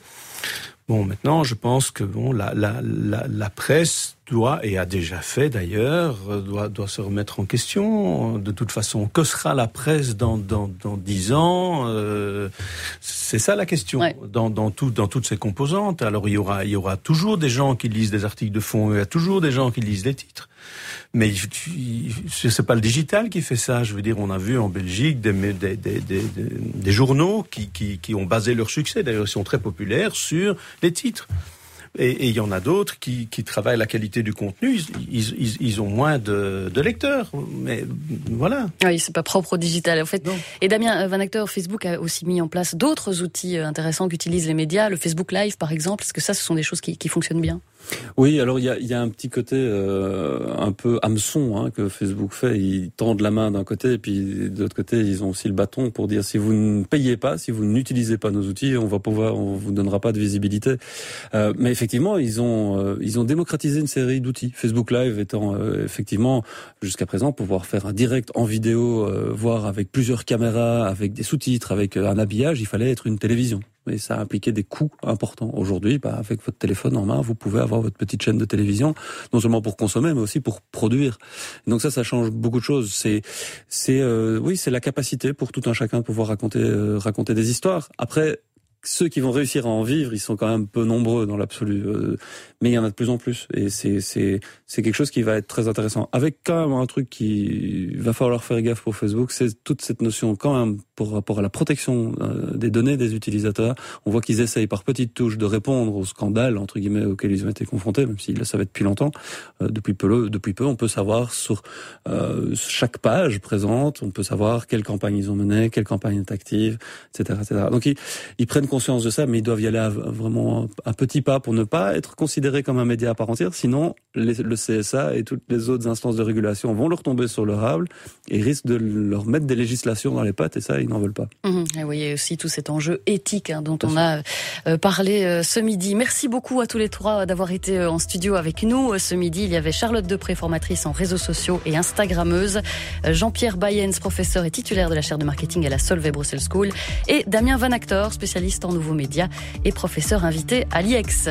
Bon, maintenant, je pense que bon, la, la, la, la presse doit, et a déjà fait d'ailleurs, doit, doit se remettre en question. De toute façon, que sera la presse dans, dans, dans 10 ans euh, C'est ça la question, ouais. dans, dans, tout, dans toutes ses composantes. Alors, il y, aura, il y aura toujours des gens qui lisent des articles de fond, il y a toujours des gens qui lisent des titres. Mais c'est pas le digital qui fait ça. Je veux dire, on a vu en Belgique des, des, des, des, des journaux qui, qui, qui ont basé leur succès, d'ailleurs ils sont très populaires, sur les titres. Et il y en a d'autres qui, qui, travaillent la qualité du contenu. Ils, ils, ils ont moins de, de, lecteurs, mais voilà. Oui, c'est pas propre au digital en fait. Non. Et Damien Van Acteur, Facebook a aussi mis en place d'autres outils intéressants qu'utilisent les médias, le Facebook Live par exemple. Est-ce que ça, ce sont des choses qui, qui fonctionnent bien? Oui, alors il y a, y a, un petit côté euh, un peu hameçon hein, que Facebook fait. Ils tendent la main d'un côté et puis de l'autre côté ils ont aussi le bâton pour dire si vous ne payez pas, si vous n'utilisez pas nos outils, on va pouvoir, on vous donnera pas de visibilité. Euh, mais effectivement, ils ont euh, ils ont démocratisé une série d'outils. Facebook Live étant euh, effectivement jusqu'à présent pouvoir faire un direct en vidéo, euh, voire avec plusieurs caméras, avec des sous-titres, avec un habillage, il fallait être une télévision mais ça impliquait des coûts importants. Aujourd'hui, bah, avec votre téléphone en main, vous pouvez avoir votre petite chaîne de télévision, non seulement pour consommer, mais aussi pour produire. Donc ça, ça change beaucoup de choses. C'est, c'est, euh, oui, c'est la capacité pour tout un chacun de pouvoir raconter, euh, raconter des histoires. Après, ceux qui vont réussir à en vivre, ils sont quand même peu nombreux dans l'absolu, euh, mais il y en a de plus en plus, et c'est c'est c'est quelque chose qui va être très intéressant. Avec quand même un truc qui va falloir faire gaffe pour Facebook, c'est toute cette notion quand même pour rapport à la protection euh, des données des utilisateurs. On voit qu'ils essayent par petites touches de répondre aux scandales entre guillemets auxquels ils ont été confrontés, même s'ils le savaient depuis longtemps. Euh, depuis peu, depuis peu, on peut savoir sur euh, chaque page présente, on peut savoir quelle campagne ils ont mené, quelle campagne est active, etc., etc. Donc ils, ils prennent conscience de ça, mais ils doivent y aller à vraiment un petit pas pour ne pas être considérés comme un média à part entière. Sinon, le CSA et toutes les autres instances de régulation vont leur tomber sur le rable et risquent de leur mettre des législations dans les pattes et ça, ils n'en veulent pas. Mmh, et vous voyez aussi tout cet enjeu éthique hein, dont on a euh, parlé euh, ce midi. Merci beaucoup à tous les trois d'avoir été euh, en studio avec nous ce midi. Il y avait Charlotte Depré, formatrice en réseaux sociaux et Instagrammeuse, Jean-Pierre Bayens, professeur et titulaire de la chaire de marketing à la Solvay Brussels School, et Damien Van Actor, spécialiste en nouveaux médias et professeur invité à l'IEX.